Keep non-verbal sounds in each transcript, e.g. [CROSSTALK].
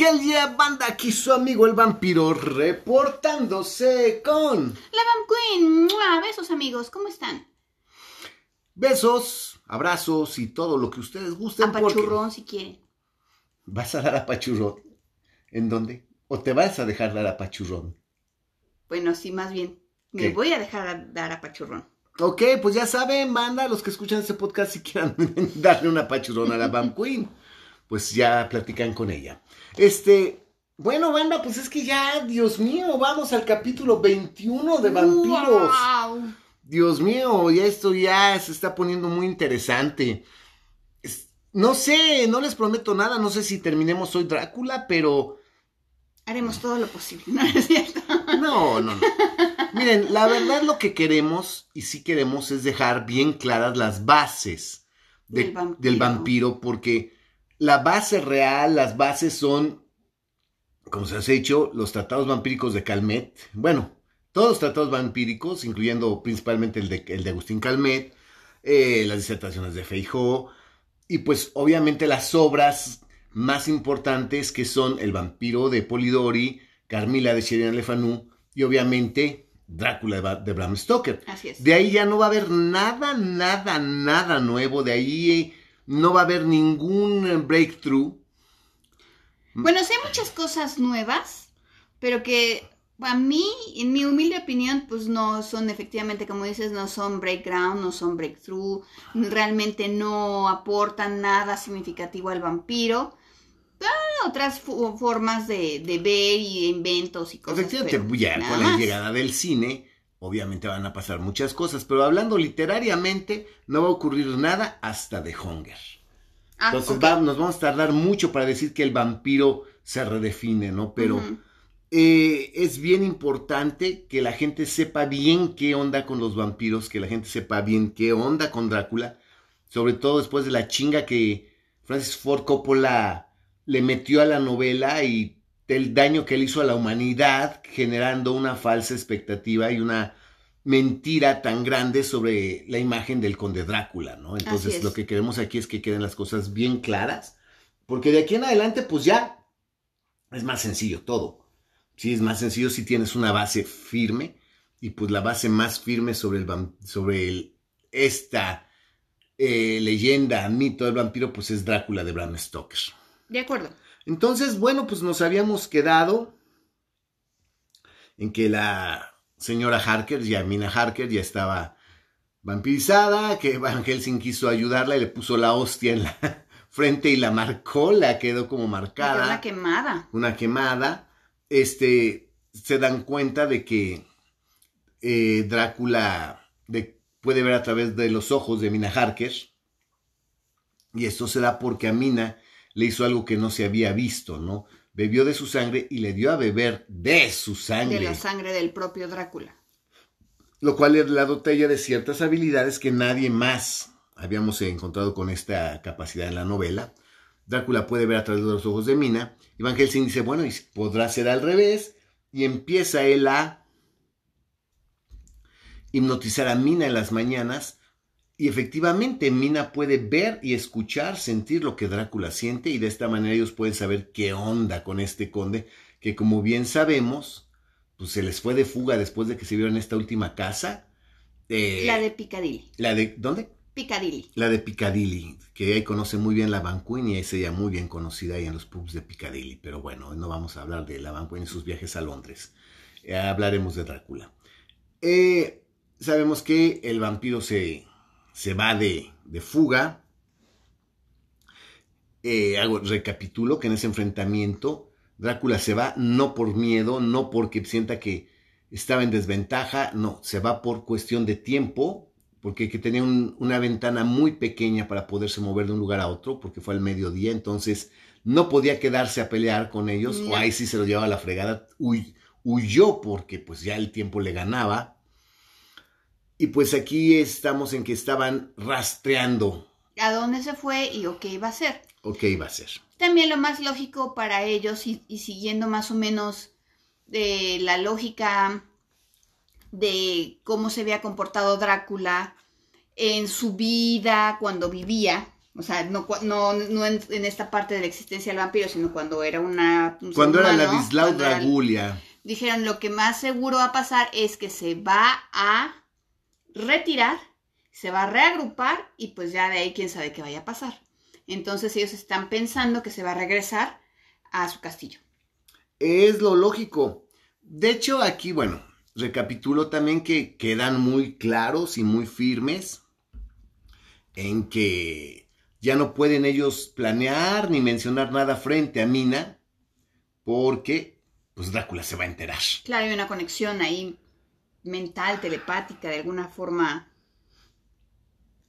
Hell yeah, banda, aquí su amigo el vampiro reportándose con La Vam Queen. ¡Mua! Besos amigos, ¿cómo están? besos, abrazos y todo lo que ustedes gusten. porque Apachurrón si quieren. ¿Vas a dar apachurrón? ¿En dónde? ¿O te vas a dejar dar apachurrón? Bueno, sí, más bien. Me voy a dejar a- dar apachurrón. Ok, pues ya saben, banda, los que escuchan este podcast si quieran [LAUGHS] darle una apachurrón a la Bam Queen, pues ya platican con ella. Este, bueno, banda, pues es que ya, Dios mío, vamos al capítulo 21 de Vampiros. ¡Wow! Dios mío, ya esto ya se está poniendo muy interesante. Es- no sé, no les prometo nada, no sé si terminemos hoy Drácula, pero Haremos todo lo posible, [LAUGHS] ¿no es cierto? no, no, no. Miren, la verdad lo que queremos, y sí queremos, es dejar bien claras las bases de- Del vampiro. del vampiro, porque la base real, las bases son, como se has hecho, los tratados vampíricos de Calmet. Bueno, todos los tratados vampíricos, incluyendo principalmente el de, el de Agustín Calmet, eh, las disertaciones de Feijó, y pues obviamente las obras más importantes que son El vampiro de Polidori, Carmila de Sheridan Le Fanu y obviamente Drácula de Bram Stoker. Así es. De ahí ya no va a haber nada, nada, nada nuevo. De ahí no va a haber ningún breakthrough. Bueno, sí hay muchas cosas nuevas, pero que a mí, en mi humilde opinión, pues no son efectivamente, como dices, no son breakground, no son breakthrough, realmente no aportan nada significativo al vampiro. Ah, otras formas de, de ver y inventos y cosas. Efectivamente, ya con la llegada del cine, obviamente van a pasar muchas cosas. Pero hablando literariamente, no va a ocurrir nada hasta The Hunger. Ah, Entonces ok. va- nos vamos a tardar mucho para decir que el vampiro se redefine, ¿no? Pero eh, es bien importante que la gente sepa bien qué onda con los vampiros, que la gente sepa bien qué onda con Drácula, sobre todo después de la chinga que Francis Ford Coppola le metió a la novela y del daño que él hizo a la humanidad, generando una falsa expectativa y una mentira tan grande sobre la imagen del conde Drácula, ¿no? Entonces es. lo que queremos aquí es que queden las cosas bien claras, porque de aquí en adelante pues ya es más sencillo todo. Sí, es más sencillo si tienes una base firme y pues la base más firme sobre el sobre el- esta eh, leyenda, mito del vampiro pues es Drácula de Bram Stoker. De acuerdo. Entonces, bueno, pues nos habíamos quedado en que la señora Harker, ya Mina Harker, ya estaba vampirizada, que Van Helsing quiso ayudarla y le puso la hostia en la [LAUGHS] frente y la marcó, la quedó como marcada Una quemada. una quemada, este, se dan cuenta de que eh, Drácula de- puede ver a través de los ojos de Mina Harker. Y esto se da porque a Mina le hizo algo que no se había visto, ¿no? Bebió de su sangre y le dio a beber de su sangre. De la sangre del propio Drácula. lo cual le la dota ella de ciertas habilidades que nadie más habíamos encontrado con esta capacidad en la novela. Drácula puede ver a través de los ojos de Mina. Y Van Helsing dice, bueno, y podrá ser al revés. Y empieza él a hipnotizar a Mina en las mañanas. Y efectivamente Mina puede ver y escuchar, sentir lo que Drácula siente. Y de esta manera ellos pueden saber qué onda con este conde, que como bien sabemos, pues se les fue de fuga después de que se vieron en esta última casa. Eh, La de Piccadilly. la de- ¿Dónde? Piccadilly. La de Piccadilly, que ahí conoce muy bien la Van Queen y es ella muy bien conocida ahí en los pubs de Piccadilly. Pero bueno, no vamos a hablar de la Van Queen y sus viajes a Londres. Eh, hablaremos de Drácula. Eh, sabemos que el vampiro se, se va de, de fuga. Eh, hago, recapitulo que en ese enfrentamiento Drácula se va no por miedo, no porque sienta que estaba en desventaja, no, se va por cuestión de tiempo, porque que tenía un- una ventana muy pequeña para poderse mover de un lugar a otro, porque fue al mediodía, entonces no podía quedarse a pelear con ellos, No. o ahí sí se lo llevaba a la fregada, huy- huyó porque pues ya el tiempo le ganaba. Y pues aquí estamos en que estaban rastreando ¿A dónde se fue y o qué iba a hacer? o qué iba a hacer. También lo más lógico para ellos y, y siguiendo más o menos de la lógica de cómo se había comportado Drácula en su vida cuando vivía, O sea, no, no, no en, esta parte de la existencia del vampiro, sino cuando era una... cuando era la Ladislao Dragulia. Dijeron, lo que más seguro va a pasar es que se va a retirar, se va a reagrupar y pues ya de ahí quién sabe qué vaya a pasar. Entonces ellos están pensando que se va a regresar a su castillo. Es lo lógico. De hecho, aquí, bueno, recapitulo también que quedan muy claros y muy firmes en que ya no pueden ellos planear ni mencionar nada frente a Mina porque pues Drácula se va a enterar. Claro, hay una conexión ahí mental, telepática, de alguna forma,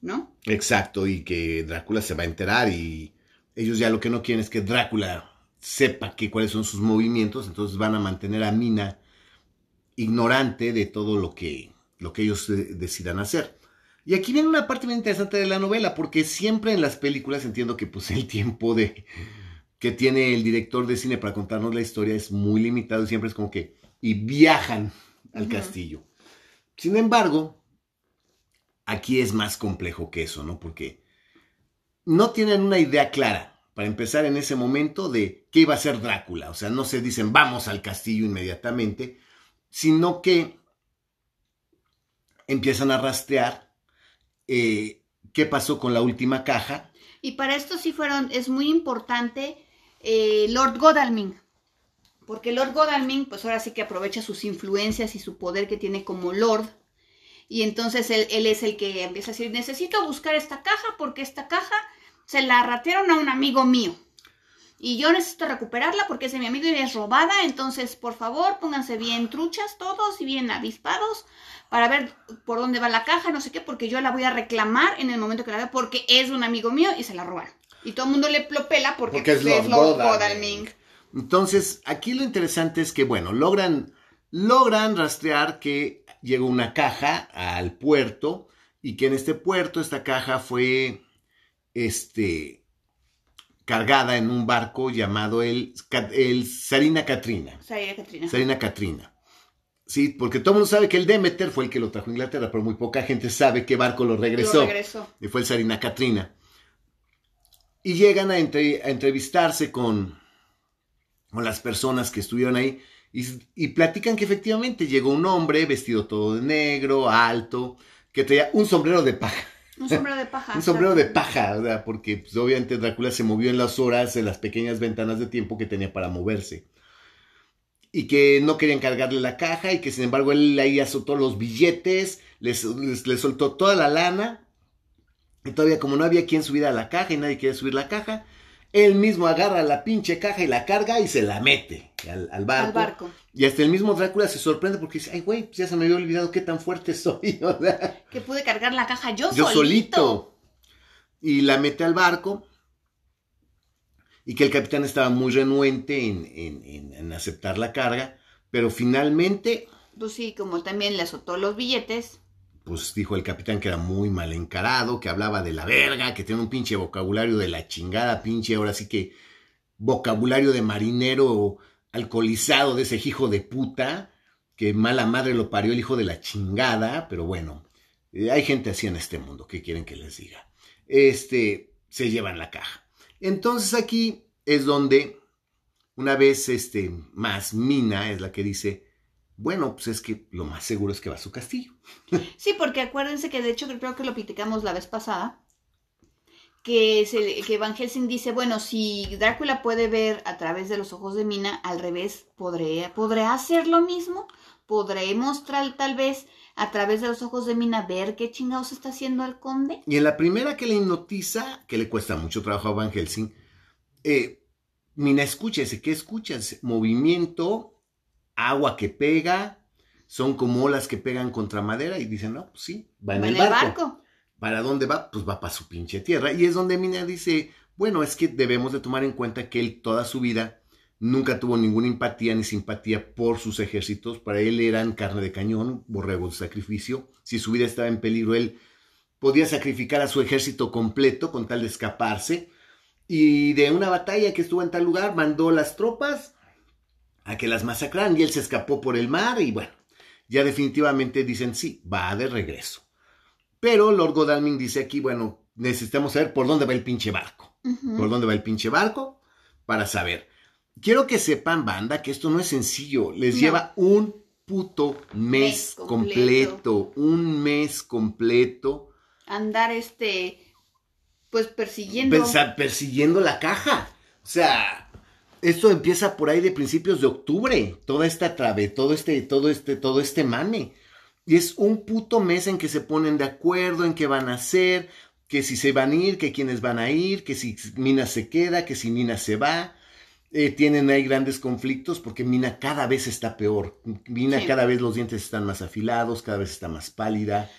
¿no? Exacto, y que Drácula se va a enterar y ellos ya lo que no quieren es que Drácula sepa que cuáles son sus movimientos, entonces van a mantener a Mina ignorante de todo lo que, lo que ellos decidan hacer. Y aquí viene una parte muy interesante de la novela, porque siempre en las películas entiendo que pues el tiempo de que tiene el director de cine para contarnos la historia es muy limitado y siempre es como que y viajan al castillo. Sin embargo, aquí es más complejo que eso, ¿no? Porque no tienen una idea clara, para empezar en ese momento, de qué iba a ser Drácula. O sea, no se dicen vamos al castillo inmediatamente, sino que empiezan a rastrear eh, qué pasó con la última caja. Y para esto sí fueron, es muy importante eh, Lord Godalming, porque Lord Godalming, pues ahora sí que aprovecha sus influencias y su poder que tiene como Lord. Y entonces él, él es el que empieza a decir, necesito buscar esta caja porque esta caja se la ratearon a un amigo mío. Y yo necesito recuperarla porque es de mi amigo y es robada. Entonces, por favor, pónganse bien truchas todos y bien avispados para ver por dónde va la caja, no sé qué, porque yo la voy a reclamar en el momento que la vea porque es un amigo mío y se la robaron. Y todo el mundo le plopela porque, porque es, pues, Lord, Godalming. Entonces, aquí lo interesante es que, bueno, logran, logran rastrear que llegó una caja al puerto y que en este puerto esta caja fue, este, cargada en un barco llamado el, el Sarina Katrina. Sarina Katrina. Sarina. Sí, porque todo el mundo sabe que el Demeter fue el que lo trajo a Inglaterra, pero muy poca gente sabe qué barco lo regresó. Lo regresó. Y fue el Sarina Katrina. Y llegan a, entrevistarse con, con, las personas que estuvieron ahí y, y platican que efectivamente llegó un hombre vestido todo de negro, alto, que traía un sombrero de paja. Un sombrero de paja. [LAUGHS] un sombrero de paja, ¿verdad? porque pues, obviamente Drácula se movió en las horas, en las pequeñas ventanas de tiempo que tenía para moverse. Y que no querían cargarle la caja y que sin embargo él ahí azotó los billetes, les, les, soltó toda la lana. Y todavía como no había quien subiera a la caja y nadie quería subir la caja, él mismo agarra la pinche caja y la carga y se la mete al, barco. Y hasta el mismo Drácula se sorprende porque dice, ay, güey, pues ya se me había olvidado qué tan fuerte soy. [LAUGHS] que pude cargar la caja yo, yo solito. Y la mete al barco. Y que el capitán estaba muy renuente en, en aceptar la carga. Pero finalmente... Pues sí, como también le azotó los billetes pues dijo el capitán que era muy mal encarado, que hablaba de la verga, que tiene un pinche vocabulario de la chingada, pinche, ahora sí que vocabulario de marinero alcoholizado de ese hijo de puta, que mala madre lo parió el hijo de la chingada, pero bueno, eh, hay gente así en este mundo, ¿qué quieren que les diga? Este, se llevan la caja. Entonces aquí es donde, una vez este, más Mina es la que dice, bueno, pues es que lo más seguro es que va a su castillo. [LAUGHS] Sí, porque acuérdense que de hecho creo que lo platicamos la vez pasada, que, que Van Helsing dice, bueno, si Drácula puede ver a través de los ojos de Mina, al revés, ¿podré, ¿podré hacer lo mismo? ¿Podré mostrar tal vez a través de los ojos de Mina ver qué chingados está haciendo el conde? Y en la primera que le hipnotiza, que le cuesta mucho trabajo a Van Helsing, eh, Mina escucha, ¿qué escuchas? Movimiento agua que pega, son como olas que pegan contra madera y dicen, no, pues sí, va en, el, barco. ¿Para dónde va? Pues va para su pinche tierra. Y es donde Mina dice, bueno, es que debemos de tomar en cuenta que él toda su vida nunca tuvo ninguna empatía ni simpatía por sus ejércitos. Para él eran carne de cañón, borregos de sacrificio. Si su vida estaba en peligro, él podía sacrificar a su ejército completo con tal de escaparse. Y de una batalla que estuvo en tal lugar, mandó las tropas a que las masacraran y él se escapó por el mar y bueno, ya definitivamente dicen sí, va de regreso. Pero Lord Godalming dice aquí, bueno, necesitamos saber por dónde va el pinche barco. Por dónde va el pinche barco para saber. Quiero que sepan, banda, que esto no es sencillo. Les lleva un puto mes, completo. Un mes completo. Andar este. Pues persiguiendo. persiguiendo la caja. O sea, esto empieza por ahí de principios de octubre, toda esta trave, todo este, todo este, todo este mame. Y es un puto mes en que se ponen de acuerdo en qué van a hacer, que si se van a ir, que quiénes van a ir, que si Mina se queda, que si Mina se va. Eh, tienen ahí grandes conflictos porque Mina cada vez está peor. Mina cada vez los dientes están más afilados, cada vez está más pálida.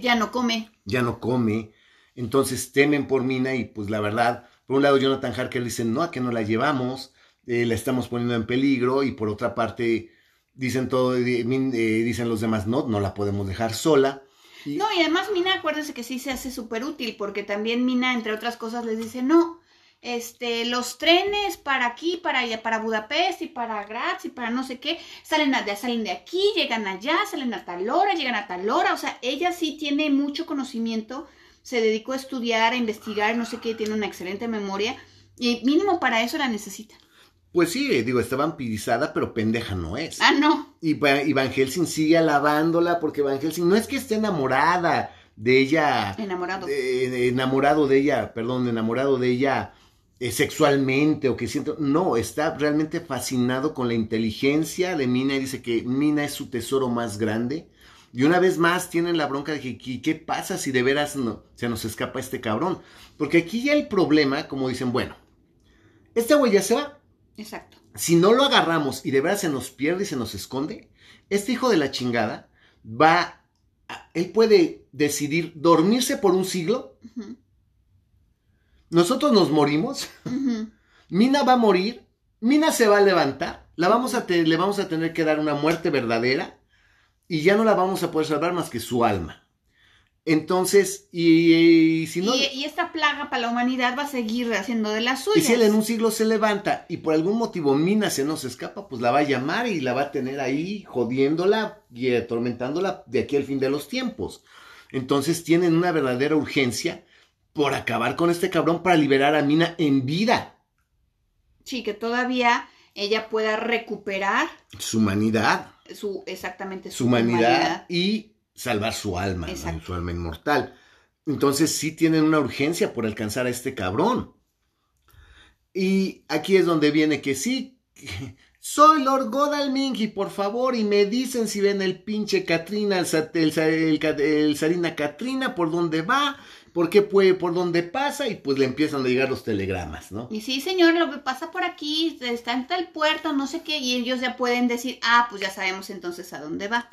Ya no come. Ya no come. Entonces temen por Mina y pues la verdad, por un lado Jonathan Harker dice, no, a que no la llevamos. Eh, la estamos poniendo en peligro y por otra parte dicen todo, eh, dicen los demás, no, no la podemos dejar sola. No, y además Mina, acuérdense que sí se hace súper útil porque también Mina, entre otras cosas, les dice, no, este, los trenes para aquí, para para Budapest y para Graz y para no sé qué, salen, de, salen de aquí, llegan allá, salen a tal hora, llegan a tal hora, o sea, ella sí tiene mucho conocimiento, se dedicó a estudiar, a investigar, no sé qué, tiene una excelente memoria y mínimo para eso la necesita. Pues sí, digo, está vampirizada, pero pendeja no es. Ah, no. Y, Van Helsing sigue alabándola porque Van Helsing no es que esté enamorada de ella. Enamorado. enamorado de ella, perdón, enamorado de ella eh, sexualmente o que siento. No, está realmente fascinado con la inteligencia de Mina y dice que Mina es su tesoro más grande. Y una vez más tienen la bronca de que, ¿qué pasa si de veras no, se nos escapa este cabrón? Porque aquí ya el problema, como dicen, bueno, este güey ya se va Exacto. Si no lo agarramos y de verdad se nos pierde y se nos esconde, este hijo de la chingada va, él puede decidir dormirse por un siglo. Nosotros nos morimos. Mina va a morir. Mina se va a levantar. La vamos a le vamos a tener que dar una muerte verdadera y ya no la vamos a poder salvar más que su alma. Entonces, y, si no... Y, esta plaga para la humanidad va a seguir haciendo de las suyas. Y si él en un siglo se levanta y por algún motivo Mina se nos escapa, pues la va a llamar y la va a tener ahí jodiéndola y atormentándola de aquí al fin de los tiempos. Entonces tienen una verdadera urgencia por acabar con este cabrón para liberar a Mina en vida. Sí, que todavía ella pueda recuperar su humanidad. Su, exactamente, su, humanidad, humanidad y salvar su alma, su alma inmortal. Entonces sí tienen una urgencia por alcanzar a este cabrón. Y aquí es donde viene que sí, [LAUGHS] soy Lord Godalming y por favor, y me dicen si ven el pinche Katrina, el, el, Sarina Katrina, por dónde va, por qué puede, por dónde pasa, y pues le empiezan a llegar los telegramas, ¿no? Y sí, señor, lo que pasa por aquí, está en tal puerto, no sé qué, y ellos ya pueden decir, ah, pues ya sabemos entonces a dónde va.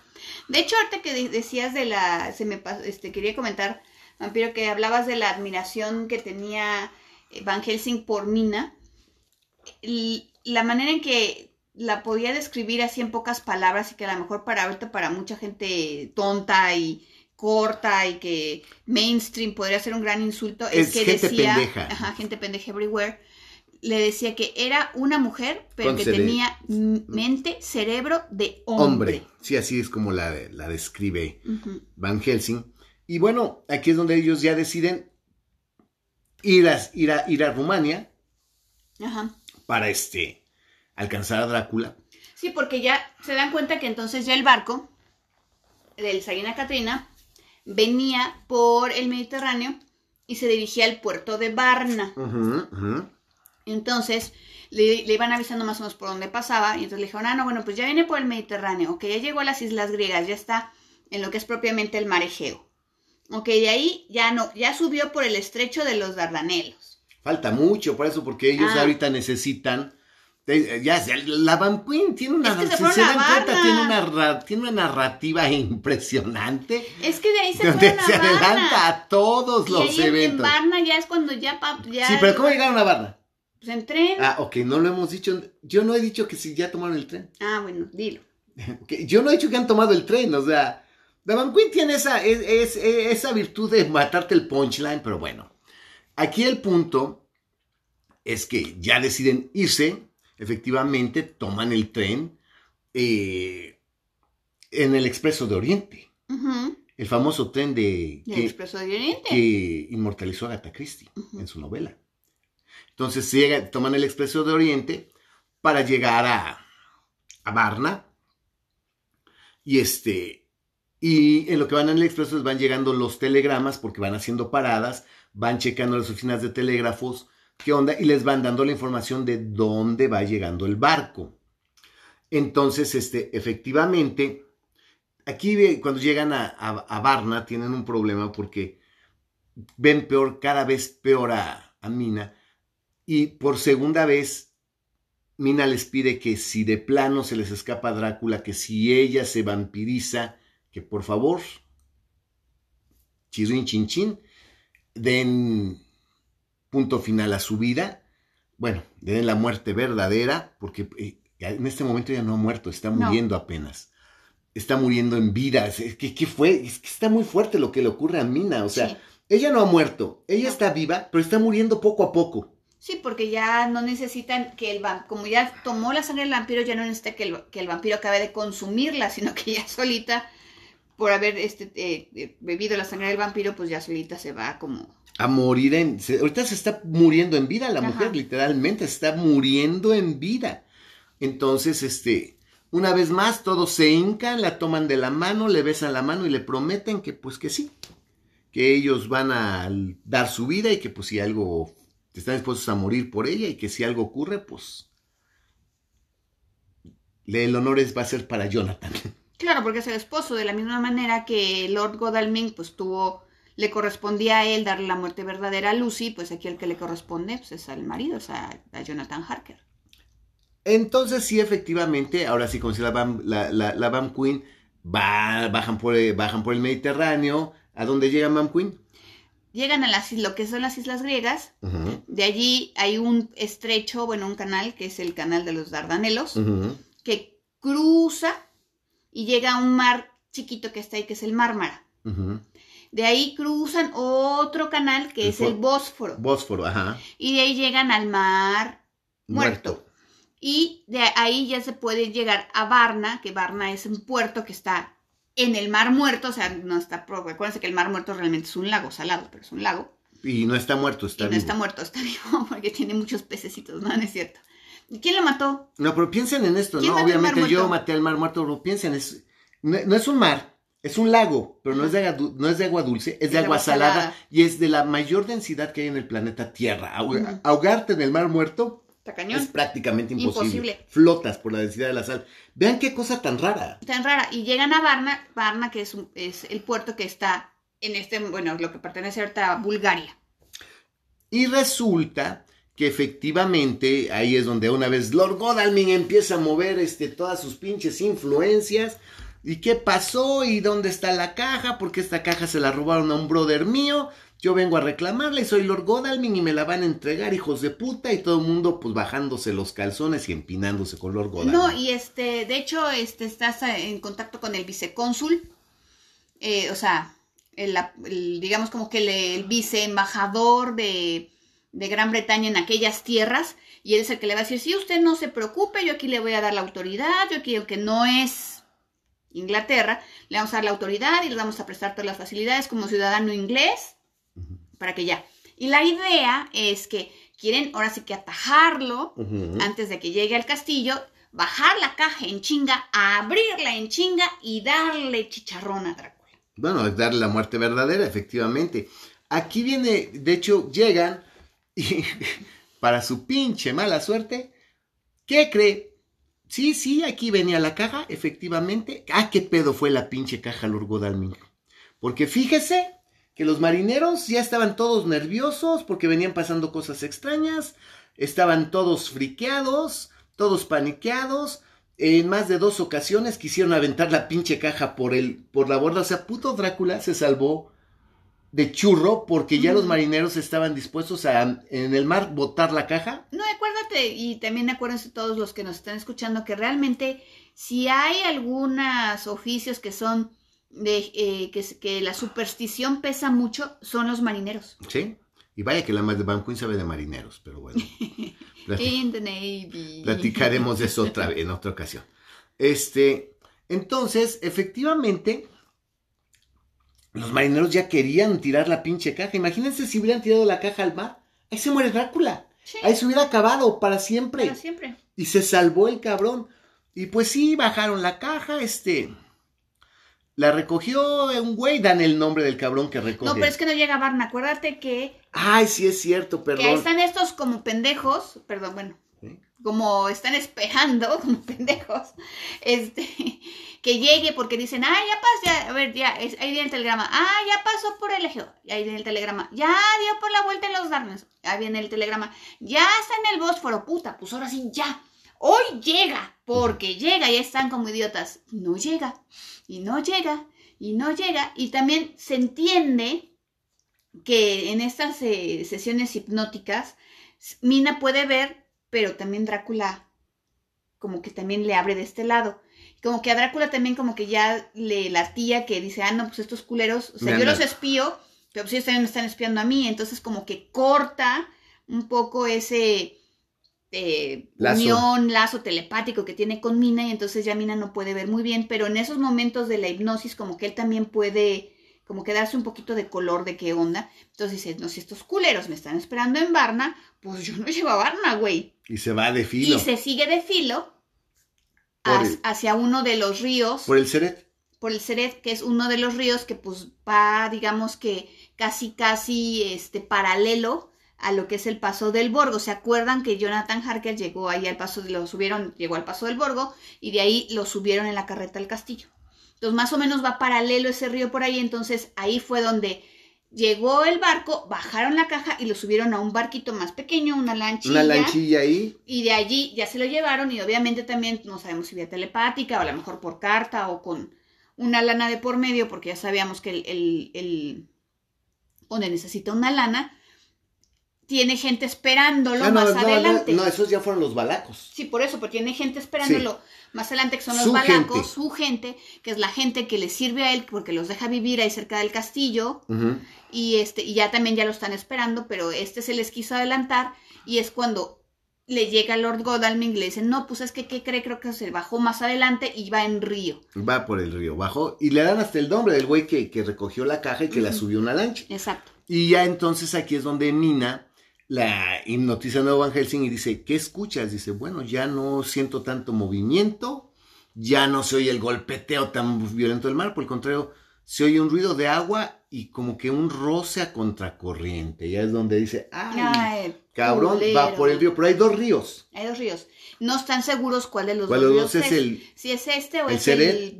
De hecho, ahorita que decías de la, se me este, quería comentar, vampiro, que hablabas de la admiración que tenía eh, Van Helsing por Mina, y la manera en que la podía describir así en pocas palabras y que a lo mejor para ahorita para mucha gente tonta y corta y que mainstream podría ser un gran insulto es, que decía Ajá, gente pendeja everywhere le decía que era una mujer, pero que tenía mente, cerebro de hombre. Sí, así es como la, la describe Van Helsing. Y bueno, aquí es donde ellos ya deciden ir a, ir a, ir a Rumania para este, alcanzar a Drácula. Sí, porque ya se dan cuenta que entonces ya el barco del Sarina Catrina venía por el Mediterráneo y se dirigía al puerto de Varna. Entonces, le, iban avisando más o menos por dónde pasaba, y entonces le dijeron, ah, no, bueno, pues ya viene por el Mediterráneo, ok, ya llegó a las islas griegas, ya está en lo que es propiamente el mar Egeo. Ok, de ahí ya no, ya subió por el estrecho de los Dardanelos. Falta mucho por eso, porque ellos ah. ahorita necesitan ya, la Van Queen tiene una, se, tiene una, tiene una narrativa [LAUGHS] impresionante. Es que de ahí se donde se adelanta a todos los eventos. En Varna ya es cuando ya, ya Sí, pero ¿cómo llegaron a Varna? Pues en tren. Ah, ok, no lo hemos dicho. Yo no he dicho que si ya tomaron el tren. Ah, bueno, dilo. [LAUGHS] Yo no he dicho que han tomado el tren, o sea, la Van Queen tiene esa, es, esa virtud de matarte el punchline, pero bueno. Aquí el punto es que ya deciden irse, efectivamente toman el tren eh, en el Expreso de Oriente. El famoso tren de... Del Expreso de Oriente. que inmortalizó a Agatha Christie en su novela. Entonces llega, toman el Expreso de Oriente para llegar a, a Varna. Y este, y en lo que van en el expreso van llegando los telegramas porque van haciendo paradas, van checando las oficinas de telégrafos, qué onda, y les van dando la información de dónde va llegando el barco. Entonces, este, efectivamente, aquí cuando llegan a, a, Varna tienen un problema porque ven peor, cada vez peor a, a Mina, y por segunda vez Mina les pide que si de plano se les escapa Drácula, que si ella se vampiriza, que por favor, chirrin chin chin, den punto final a su vida, bueno, den la muerte verdadera, porque eh, en este momento ya no ha muerto, está muriendo apenas. Está muriendo en vida. ¿Qué, fue? Es que está muy fuerte lo que le ocurre a Mina. O sea, ella no ha muerto, ella está viva, pero está muriendo poco a poco. Sí, porque ya no necesitan que el vampiro, como ya tomó la sangre del vampiro, ya no necesita que el, que el vampiro acabe de consumirla, sino que ya solita por haber este, eh, bebido la sangre del vampiro, pues ya solita se va como... A morir en... ahorita se está muriendo en vida la mujer, literalmente, se está muriendo en vida. Entonces, este, una vez más, todos se hincan, la toman de la mano, le besan la mano y le prometen que, pues que sí, que ellos van a dar su vida y que, pues si algo, están dispuestos a morir por ella y que si algo ocurre, pues el honor es, va a ser para Jonathan. [LAUGHS] Claro, porque es el esposo, de la misma manera que Lord Godalming pues tuvo, le correspondía a él darle la muerte verdadera a Lucy, pues aquí el que le corresponde pues, es al marido, o sea, a Jonathan Harker. Entonces sí, efectivamente, ahora sí, como si la Bam, la, Queen, va, bajan, por, bajan por el Mediterráneo, ¿a dónde llega Bam Queen? Llegan a las, lo que son las islas griegas, de allí hay un estrecho, bueno, un canal, que es el canal de los Dardanelos, que cruza y llega a un mar chiquito que está ahí, que es el Mármara. De ahí cruzan otro canal que es el Bósforo. Bósforo, ajá. Y de ahí llegan al mar muerto. Y de ahí ya se puede llegar a Varna, que Varna es un puerto que está en el mar muerto, o sea, no está, acuérdense que el mar muerto realmente es un lago salado, pero es un lago. Y no está muerto, está vivo. No está muerto, está [LAUGHS] vivo, porque tiene muchos pececitos, no, no es cierto. ¿Quién lo mató? No, pero piensen en esto, ¿no? Obviamente yo maté al mar muerto, pero piensen, es, no, es un mar, es un lago, pero no es, de, no es de agua dulce, es de, agua, salada, y es de la mayor densidad que hay en el planeta Tierra. Ahogarte en el mar muerto es prácticamente imposible. Flotas por la densidad de la sal. Vean qué cosa tan rara. Tan rara. Y llegan a Varna, Varna que es, es el puerto que está en este, bueno, lo que pertenece ahorita a Bulgaria. Y resulta que efectivamente ahí es donde una vez Lord Godalming empieza a mover este, todas sus pinches influencias. ¿Y qué pasó? ¿Y dónde está la caja? Porque esta caja se la robaron a un brother mío. Yo vengo a reclamarla y soy Lord Godalming y me la van a entregar, hijos de puta. Y todo el mundo, pues, bajándose los calzones y empinándose con Lord Godalming. No, y este, de hecho, este, estás en contacto con el vicecónsul. Eh, o sea, el, digamos como que el viceembajador de de Gran Bretaña en aquellas tierras y él es el que le va a decir, si usted no se preocupe, yo aquí le voy a dar la autoridad, yo aquí, aunque no es Inglaterra, le vamos a dar la autoridad y le vamos a prestar todas las facilidades como ciudadano inglés para que ya. Y la idea es que quieren ahora sí que atajarlo antes de que llegue al castillo, bajar la caja en chinga, abrirla en chinga y darle chicharrón a Drácula. Bueno, es darle la muerte verdadera, efectivamente. Aquí viene, de hecho, llegan y [LAUGHS] para su pinche mala suerte, ¿qué cree? Sí, sí, aquí venía la caja, efectivamente. Ah, qué pedo fue la pinche caja Lord Godalming. Porque fíjese que los marineros ya estaban todos nerviosos porque venían pasando cosas extrañas, estaban todos friqueados, todos paniqueados. En más de dos ocasiones quisieron aventar la pinche caja por el, por la borda. O sea, puto Drácula se salvó de churro porque ya los marineros estaban dispuestos a en el mar botar la caja. No, acuérdate, y también acuérdense todos los que nos están escuchando que realmente si hay algunos oficios que son de eh, que, que, la superstición pesa mucho, son los marineros. Sí, y vaya que la de Van Queen sabe de marineros, pero bueno. [LAUGHS] In the Navy. Platicaremos de eso otra, en otra ocasión. Este, entonces, efectivamente, los marineros ya querían tirar la pinche caja. Imagínense si hubieran tirado la caja al mar. Ahí se muere Drácula. Ahí se hubiera acabado para siempre. Para siempre. Y se salvó el cabrón. Y pues sí, bajaron la caja, este. La recogió un güey, dan el nombre del cabrón que recogió. No, pero es que no llega Barna. Acuérdate que. Ay, sí es cierto, perdón. Que están estos como pendejos. Perdón, bueno. Como están esperando, [LAUGHS] como pendejos. Este. Que llegue porque dicen, ah, ya pasó, ya, a ver, ya, ahí viene el telegrama. Ah, ya pasó por el eje. Ahí viene el telegrama. Ya dio por la vuelta en los Darnes. Ahí viene el telegrama. Ya está en el Bósforo, puta. Pues ahora sí, ya. Hoy llega, porque llega y están como idiotas. No llega, y no llega, y no llega. Y también se entiende que en estas eh, sesiones hipnóticas, Mina puede ver, pero también Drácula como que también le abre de este lado. Como que a Drácula también como que ya le latía que dice, ah, no, pues estos culeros, o sea, yo los espío, pero pues ellos también me están espiando a mí. Entonces como que corta un poco ese eh, lazo. unión, lazo telepático que tiene con Mina y entonces ya Mina no puede ver muy bien, pero en esos momentos de la hipnosis como que él también puede como que darse un poquito de color de qué onda. Entonces dice, no, si estos culeros me están esperando en Varna, pues yo no llevo a Varna, güey. Y se va de filo. Y se sigue de filo hacia uno de los ríos. ¿Por el Seret? Por el Seret, que es uno de los ríos que pues va, digamos que casi, casi, este, paralelo a lo que es el paso del Borgo. ¿Se acuerdan que Jonathan Harker llegó ahí al paso, lo subieron, llegó al paso del Borgo y de ahí lo subieron en la carreta al castillo? Entonces más o menos va paralelo ese río por ahí, entonces ahí fue donde llegó el barco, bajaron la caja y lo subieron a un barquito más pequeño, una lanchilla. Una lanchilla ahí. Y de allí ya se lo llevaron y obviamente también no sabemos si vía telepática o a lo mejor por carta o con una lana de por medio, porque ya sabíamos que el, el, el donde necesita una lana, tiene gente esperándolo ah, más adelante. No, esos ya fueron los balacos. Sí, por eso, pero tiene gente esperándolo más adelante, que son los balacos, su gente, que es la gente que le sirve a él porque los deja vivir ahí cerca del castillo. Y este, y ya también ya lo están esperando, pero este se les quiso adelantar, y es cuando le llega Lord Godalming y le dice, no, pues es que, ¿qué cree? Creo que se bajó más adelante y va en río. Va por el río, bajó, y le dan hasta el nombre del güey que, que recogió la caja y que la subió una lancha. Exacto. Y ya entonces aquí es donde Nina la hipnotiza Nuevo Van Helsing y dice, ¿qué escuchas? Dice, bueno, ya no siento tanto movimiento, ya no se oye el golpeteo tan violento del mar, por el contrario, se oye un ruido de agua y como que un roce a contracorriente. Ya es donde dice, ay, cabrón, va por el río, pero hay dos ríos. Hay dos ríos. No están seguros cuál de los dos ríos es, el, si es este o es el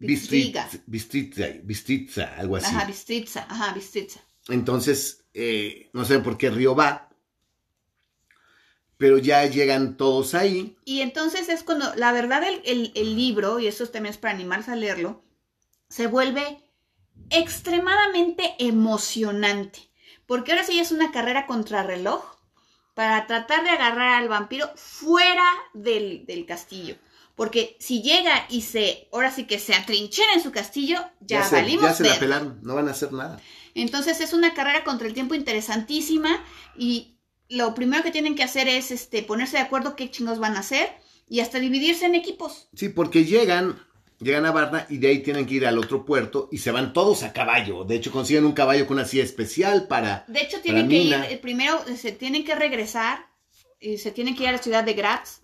Bistritza, Bistritza, algo así. Ajá, Bistritza, ajá, Bistritza. Entonces, eh, no sé por qué río va, pero ya llegan todos ahí. Y entonces es cuando, la verdad, el, libro, y eso también es para animarse a leerlo, se vuelve extremadamente emocionante, porque ahora sí es una carrera contrarreloj para tratar de agarrar al vampiro fuera del, del castillo. Porque si llega y se, ahora sí que se atrinchera en su castillo, ya, ya valimos. ya se la pelaron, no van a hacer nada. Entonces es una carrera contra el tiempo interesantísima y lo primero que tienen que hacer es este, ponerse de acuerdo qué chingos van a hacer y hasta dividirse en equipos. Sí, porque llegan, llegan a Varna y de ahí tienen que ir al otro puerto y se van todos a caballo. De hecho, consiguen un caballo con una silla especial para. De hecho, tienen que ir, eh, primero se tienen que regresar, y se tienen que ir a la ciudad de Graz,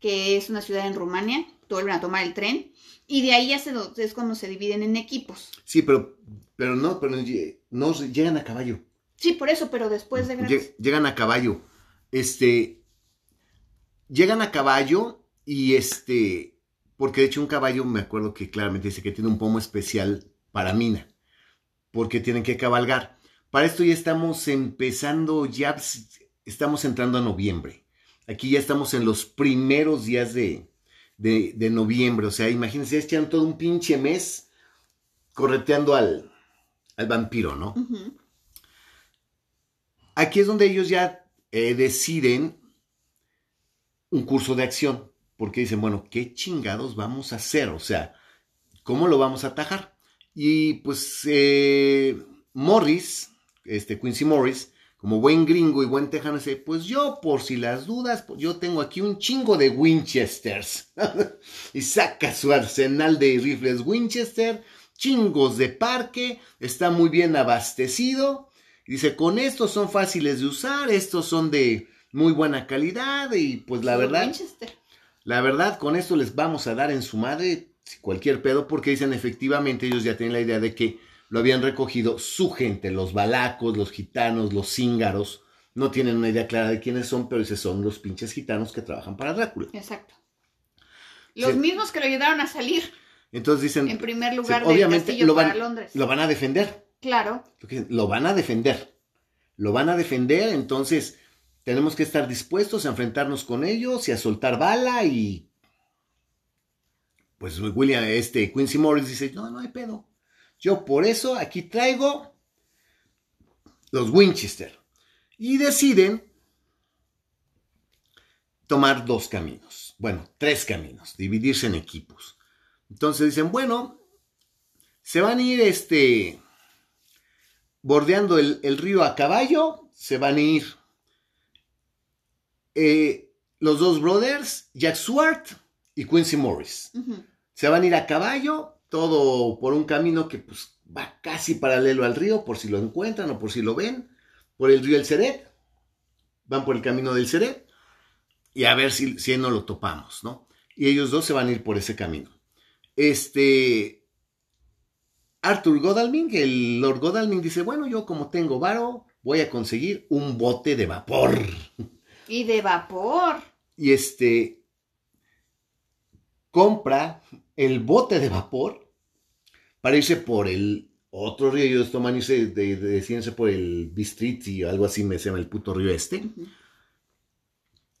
que es una ciudad en Rumania, vuelven a tomar el tren. Y de ahí es cuando se dividen en equipos. Sí, pero, pero no, pero no llegan a caballo. Sí, por eso, pero después de Llegan a caballo. Este. Llegan a caballo y este. Porque de hecho un caballo me acuerdo que claramente dice que tiene un pomo especial para mina. Porque tienen que cabalgar. Para esto ya estamos empezando, ya estamos entrando a noviembre. Aquí ya estamos en los primeros días de, de, noviembre. O sea, imagínense, echan todo un pinche mes correteando al, al vampiro, ¿no? Aquí es donde ellos ya eh, deciden un curso de acción, porque dicen, bueno, ¿qué chingados vamos a hacer? O sea, ¿cómo lo vamos a atajar? Y pues eh, Morris, este Quincy Morris, como buen gringo y buen tejano, dice, pues yo, por si las dudas, yo tengo aquí un chingo de Winchesters. [LAUGHS] y saca su arsenal de rifles Winchester chingos de parque, está muy bien abastecido. Dice, con estos son fáciles de usar, estos son de muy buena calidad y pues la verdad, la verdad con esto les vamos a dar en su madre cualquier pedo porque dicen efectivamente ellos ya tienen la idea de que lo habían recogido su gente, los balacos, los gitanos, los cíngaros. No tienen una idea clara de quiénes son, pero esos son los pinches gitanos que trabajan para Drácula. Exacto. Los mismos que lo ayudaron a salir. Entonces dicen. En primer lugar, obviamente lo van, Londres. Lo van a defender. Claro. Lo van a defender. Lo van a defender, entonces tenemos que estar dispuestos a enfrentarnos con ellos y a soltar bala y. Pues William, este, Quincy Morris dice: No, no hay pedo. Yo por eso aquí traigo los Winchester. Y deciden tomar dos caminos. Bueno, tres caminos, dividirse en equipos. Entonces dicen, bueno, se van a ir este, bordeando el, río a caballo, se van a ir eh, los dos brothers, Jack Swart y Quincy Morris. Se van a ir a caballo todo por un camino que pues, va casi paralelo al río, por si lo encuentran o por si lo ven, por el río El Ceret, van por el camino del Ceret, y a ver si, si no lo topamos, ¿no? Y ellos dos se van a ir por ese camino. Este, Arthur Godalming, el Lord Godalming dice, bueno, yo como tengo varo, voy a conseguir un bote de vapor. [LAUGHS] Y de vapor. Y este, compra el bote de vapor para irse por el otro río. Ellos toman irse, de, de, por el Bistrit y algo así me se llama el puto río este.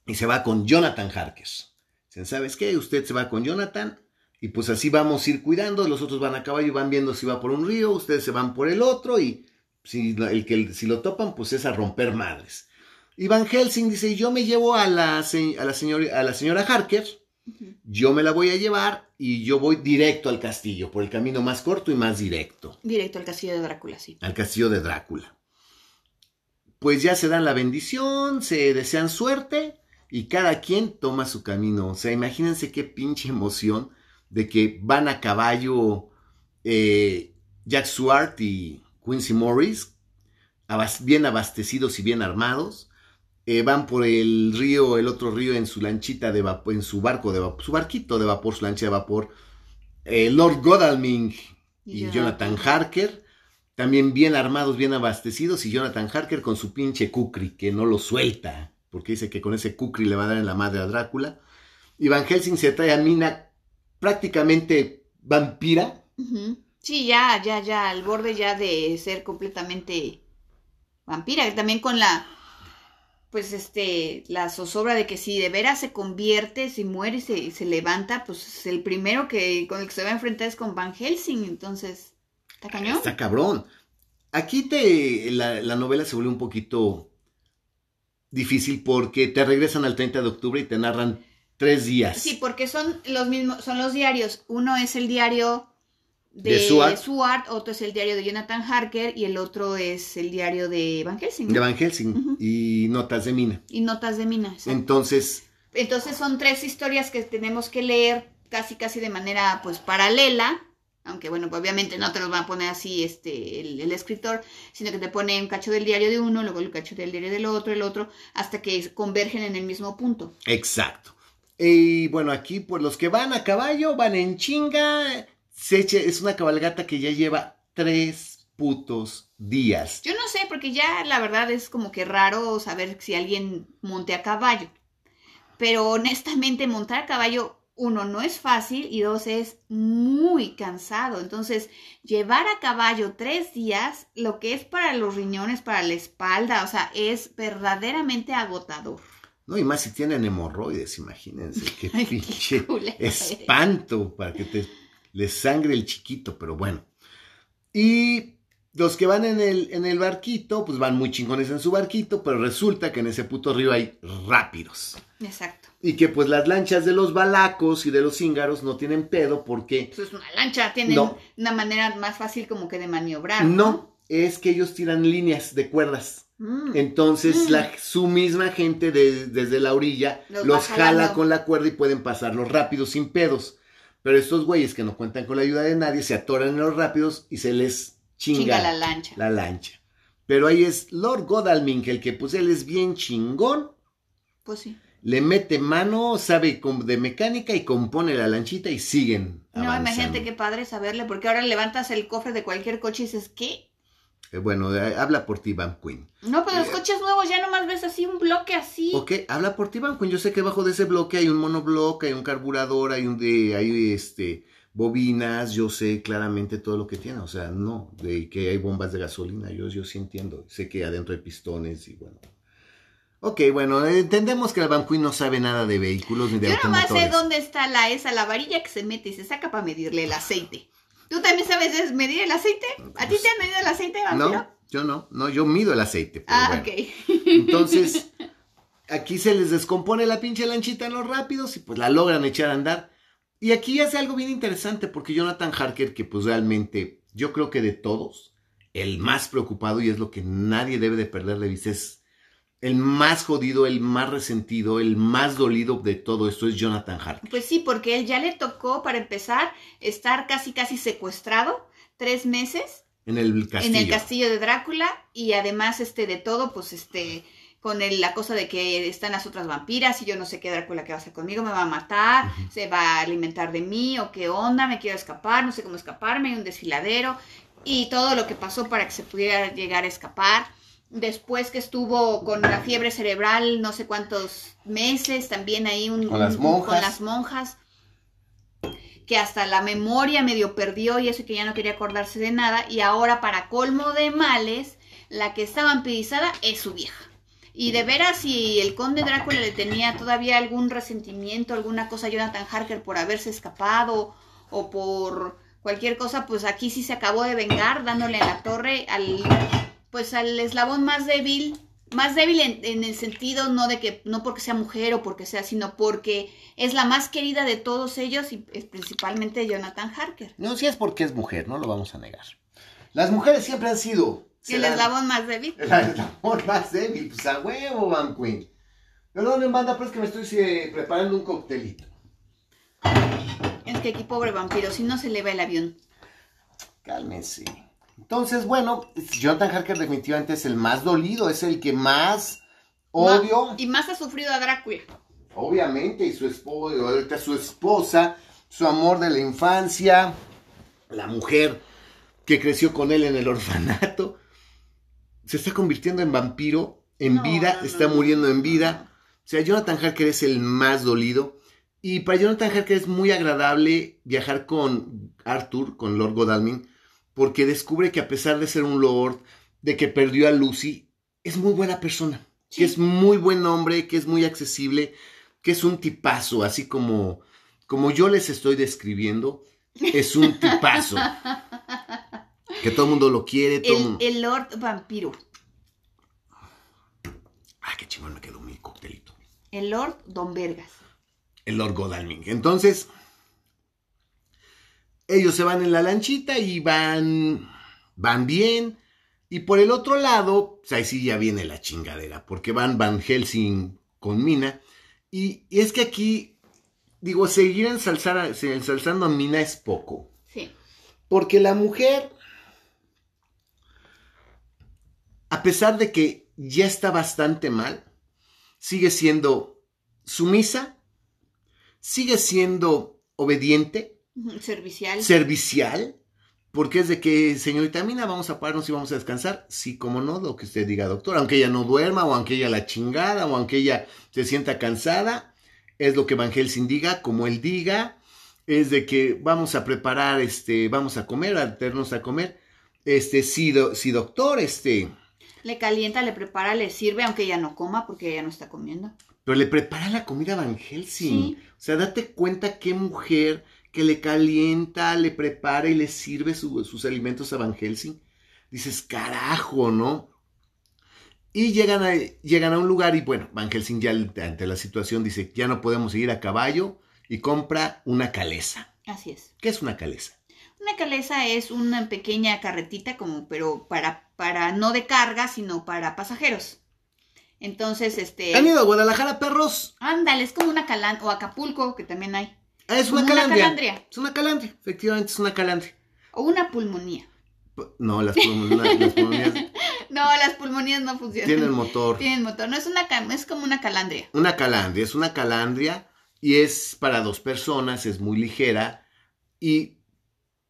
Y se va con Jonathan Harkes. ¿sabes qué? Usted se va con Jonathan y pues así vamos a ir cuidando. Los otros van a caballo y van viendo si va por un río, ustedes se van por el otro y si, el que, si lo topan, pues es a romper madres. Y Van Helsing dice, yo me llevo a la, a la, señora, a la señora Harker yo me la voy a llevar y yo voy directo al castillo, por el camino más corto y más directo. Directo al castillo de Drácula, sí. Al castillo de Drácula. Pues ya se dan la bendición, se desean suerte y cada quien toma su camino. O sea, imagínense qué pinche emoción de que van a caballo eh, Jack Swart y Quincy Morris, bien abastecidos y bien armados, eh, van por el río, el otro río en su lanchita de vapor, en su barco de vapor, su barquito de vapor, su lancha de vapor. Eh, Lord Godalming y Jonathan Harker, también bien armados, bien abastecidos, y Jonathan Harker con su pinche kukri, que no lo suelta, porque dice que con ese kukri le va a dar en la madre a Drácula. Y Van Helsing se trae a Mina prácticamente vampira. Sí, ya, ya, ya, al borde ya de ser completamente vampira, también con la pues este, la zozobra de que si de veras se convierte, si muere y se, se, levanta, pues el primero que con el que se va a enfrentar es con Van Helsing, entonces, está cañón. Está cabrón. Aquí te, la, la novela se vuelve un poquito difícil porque te regresan al 30 de octubre y te narran tres días. Sí, porque son los mismos, son los diarios. Uno es el diario de, Stuart. otro es el diario de Jonathan Harker y el otro es el diario de Van Helsing. De Van Helsing y Notas de Mina. Y Notas de Mina. Entonces... Entonces son tres historias que tenemos que leer casi casi de manera pues paralela, aunque bueno, pues, obviamente no te los va a poner así este el, escritor, sino que te pone un cacho del diario de uno, luego el cacho del diario del otro, el otro, hasta que convergen en el mismo punto. Exacto. Y bueno, aquí pues los que van a caballo van en chinga, Seche es una cabalgata que ya lleva tres putos días. Yo no sé, porque ya la verdad es como que raro saber si alguien monte a caballo. Pero honestamente montar a caballo, uno, no es fácil y dos, es muy cansado. Entonces, llevar a caballo tres días, lo que es para los riñones, para la espalda, o sea, es verdaderamente agotador. No, y más si tienen hemorroides, imagínense, qué [LAUGHS] pinche espanto para que te les sangre el chiquito, pero bueno. Y los que van en el, en el barquito, pues van muy chingones en su barquito, pero resulta que en ese puto río hay rápidos. Exacto. Y que pues las lanchas de los balacos y de los cíngaros no tienen pedo porque... Pues es una lancha, tienen una manera más fácil como que de maniobrar. No, es que ellos tiran líneas de cuerdas. Mm. Entonces mm. La, su misma gente desde la orilla los, jala con la cuerda y pueden pasarlos rápido sin pedos. Pero estos güeyes que no cuentan con la ayuda de nadie se atoran en los rápidos y se les chinga, Chinga la lancha. la lancha. Pero ahí es Lord Godalming, el que pues él es bien chingón, Pues sí. le mete mano, sabe de mecánica y compone la lanchita y siguen. No, avanzando. imagínate qué padre saberle, porque ahora levantas el cofre de cualquier coche y dices, ¿qué? Eh, bueno, eh, habla por ti, Van Queen. No, pues los Eh, coches nuevos ya nomás ves así un bloque así. Ok, habla por ti, Van Queen. Yo sé que bajo de ese bloque hay un monobloque, hay un carburador, hay un de, hay este bobinas, yo sé claramente todo lo que tiene, o sea, no, de que hay bombas de gasolina, yo, yo sí entiendo, sé que adentro hay pistones y bueno. Ok, bueno, entendemos que el Van Queen no sabe nada de vehículos ni de Yo nomás sé dónde está la esa, la varilla que se mete y se saca para medirle el aceite. ¿Tú también sabes es medir el aceite? ¿A ti te han medido el aceite, vampiro? No, yo no, no, yo mido el aceite. Pero Ah, bueno. ok. Entonces, [LAUGHS] aquí se les descompone la pinche lanchita en los rápidos y pues la logran echar a andar. Y aquí hace algo bien interesante porque Jonathan Harker, que pues realmente yo creo que de todos, el más preocupado y es lo que nadie debe de perder de vista, es el más jodido, el más resentido, el más dolido de todo esto es Jonathan Harker. Pues sí, porque él ya le tocó, para empezar, estar casi casi secuestrado tres meses En el castillo. en el castillo de Drácula y además este de todo, pues este con el- la cosa de que están las otras vampiras y yo no sé qué Drácula que va a hacer conmigo, me va a matar, se va a alimentar de mí o qué onda, me quiero escapar, no sé cómo escaparme, hay un desfiladero y todo lo que pasó para que se pudiera llegar a escapar. Después que estuvo con la fiebre cerebral no sé cuántos meses, también ahí un, Con las un- monjas. con las monjas que hasta la memoria medio perdió y eso que ya no quería acordarse de nada y ahora para colmo de males la que está vampirizada es su vieja. Y de veras si el conde Drácula le tenía todavía algún resentimiento, alguna cosa a Jonathan Harker por haberse escapado o por cualquier cosa, pues aquí sí se acabó de vengar dándole a la torre al pues al eslabón más débil, más débil en, en el sentido no de que no porque sea mujer o porque sea, sino porque es la más querida de todos ellos y es principalmente Jonathan Harker. No, si es porque es mujer, no lo vamos a negar. Las mujeres siempre han sido... El eslabón más débil. El amor más débil, pues a huevo, Van Queen. Perdón, banda, pero es que me estoy eh, preparando un coctelito. Es que aquí pobre vampiro, si no se le va el avión. Cálmense. Entonces, bueno, Jonathan Harker definitivamente es el más dolido, es el que más odio. Y más ha sufrido a Drácula. Obviamente, y su esposa, su esposa, su amor de la infancia, la mujer que creció con él en el orfanato, se está convirtiendo en vampiro, en No, vida, no, no, está muriendo en vida. O sea, Jonathan Harker es el más dolido. Y para Jonathan Harker es muy agradable viajar con Arthur, con Lord Godalming, porque descubre que a pesar de ser un lord, de que perdió a Lucy, es muy buena persona, Sí. que es muy buen hombre, que es muy accesible, que es un tipazo, así como, como yo les estoy describiendo, es un tipazo. [LAUGHS] que todo el mundo lo quiere, todo el El, mundo... el Lord Vampiro. Ah, qué chingón me quedó mi coctelito. El Lord Don Vergas. el Lord Godalming. Entonces, ellos se van en la lanchita y van, van bien. Y por el otro lado, pues ahí sí ya viene la chingadera, porque van Van Helsing con Mina. Y, y es que aquí, digo, seguir ensalzar ensalzando a Mina es poco. Sí. Porque la mujer, a pesar de que ya está bastante mal, sigue siendo sumisa, sigue siendo obediente, Servicial. servicial, porque es de que, señorita Mina, vamos a pararnos y vamos a descansar. Sí, como no, lo que usted diga, doctor. Aunque ella no duerma, o aunque ella la chingada, o aunque ella se sienta cansada, es lo que Van Helsing diga, como él diga. Es de que vamos a preparar, este, vamos a comer, a meternos a comer. Este, sí, do- sí, doctor, este, Le calienta, le prepara, le sirve, aunque ella no coma porque ella no está comiendo. pero le prepara la comida a Van Helsing. Sí. O sea, date cuenta qué mujer que le calienta, le prepara y le sirve su- sus alimentos a Van Helsing. Dices, carajo, ¿no? Y llegan a, llegan a un lugar y bueno, Van Helsing ya ante la situación dice, ya no podemos seguir a caballo y compra una calesa. Así es. ¿Qué es una calesa? Una calesa es una pequeña carretita, como, pero para, para no de carga, sino para pasajeros. Entonces, este. ¿Han ido a Guadalajara, perros? Ándale, es como una calán, o Acapulco, que también hay. Ah, es una una calandria. calandria. Es una calandria, efectivamente es una calandria. O una pulmonía. No, las, pulmonías, las pulmonías [LAUGHS] No, las pulmonías no funcionan. tienen motor. Tienen motor. No es una es como una calandria. Una calandria, es una calandria y es para dos personas, es muy ligera y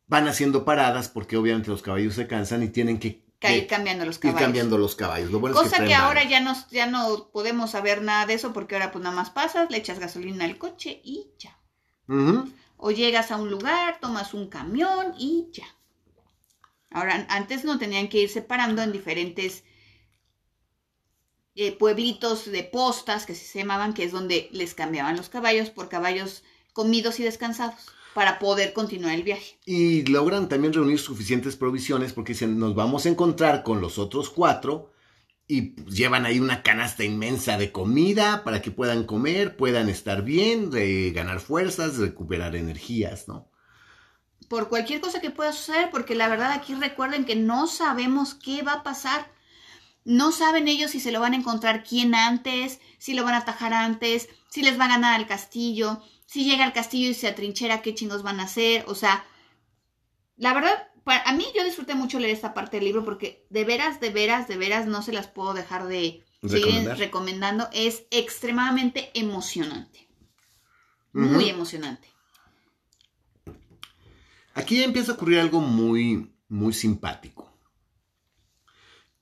van haciendo paradas porque obviamente los caballos se cansan y tienen que, ir cambiando los ir caballos. cambiando los caballos. Lo bueno es Cosa que, ahora ya no, ya no podemos saber nada de eso porque ahora pues nada más pasas, le echas gasolina al coche y ya. O llegas a un lugar, tomas un camión y ya. Ahora, antes no tenían que ir separando en diferentes eh, pueblitos de postas, que se llamaban, que es donde les cambiaban los caballos por caballos comidos y descansados para poder continuar el viaje. Y logran también reunir suficientes provisiones porque dicen, nos vamos a encontrar con los otros cuatro y pues, llevan ahí una canasta inmensa de comida para que puedan comer, puedan estar bien, de ganar fuerzas, recuperar energías, ¿no? Por cualquier cosa que pueda suceder, porque la verdad aquí recuerden que no sabemos qué va a pasar. No saben ellos si se lo van a encontrar quién antes, si lo van a atajar antes, si les va a ganar al castillo, si llega al castillo y se atrinchera, qué chingos van a hacer. O sea, la verdad, para, a mí yo disfruté mucho leer esta parte del libro porque de veras, de veras, de veras no se las puedo dejar de seguir recomendando. Es extremadamente emocionante. Muy emocionante. Aquí empieza a ocurrir algo muy, muy simpático.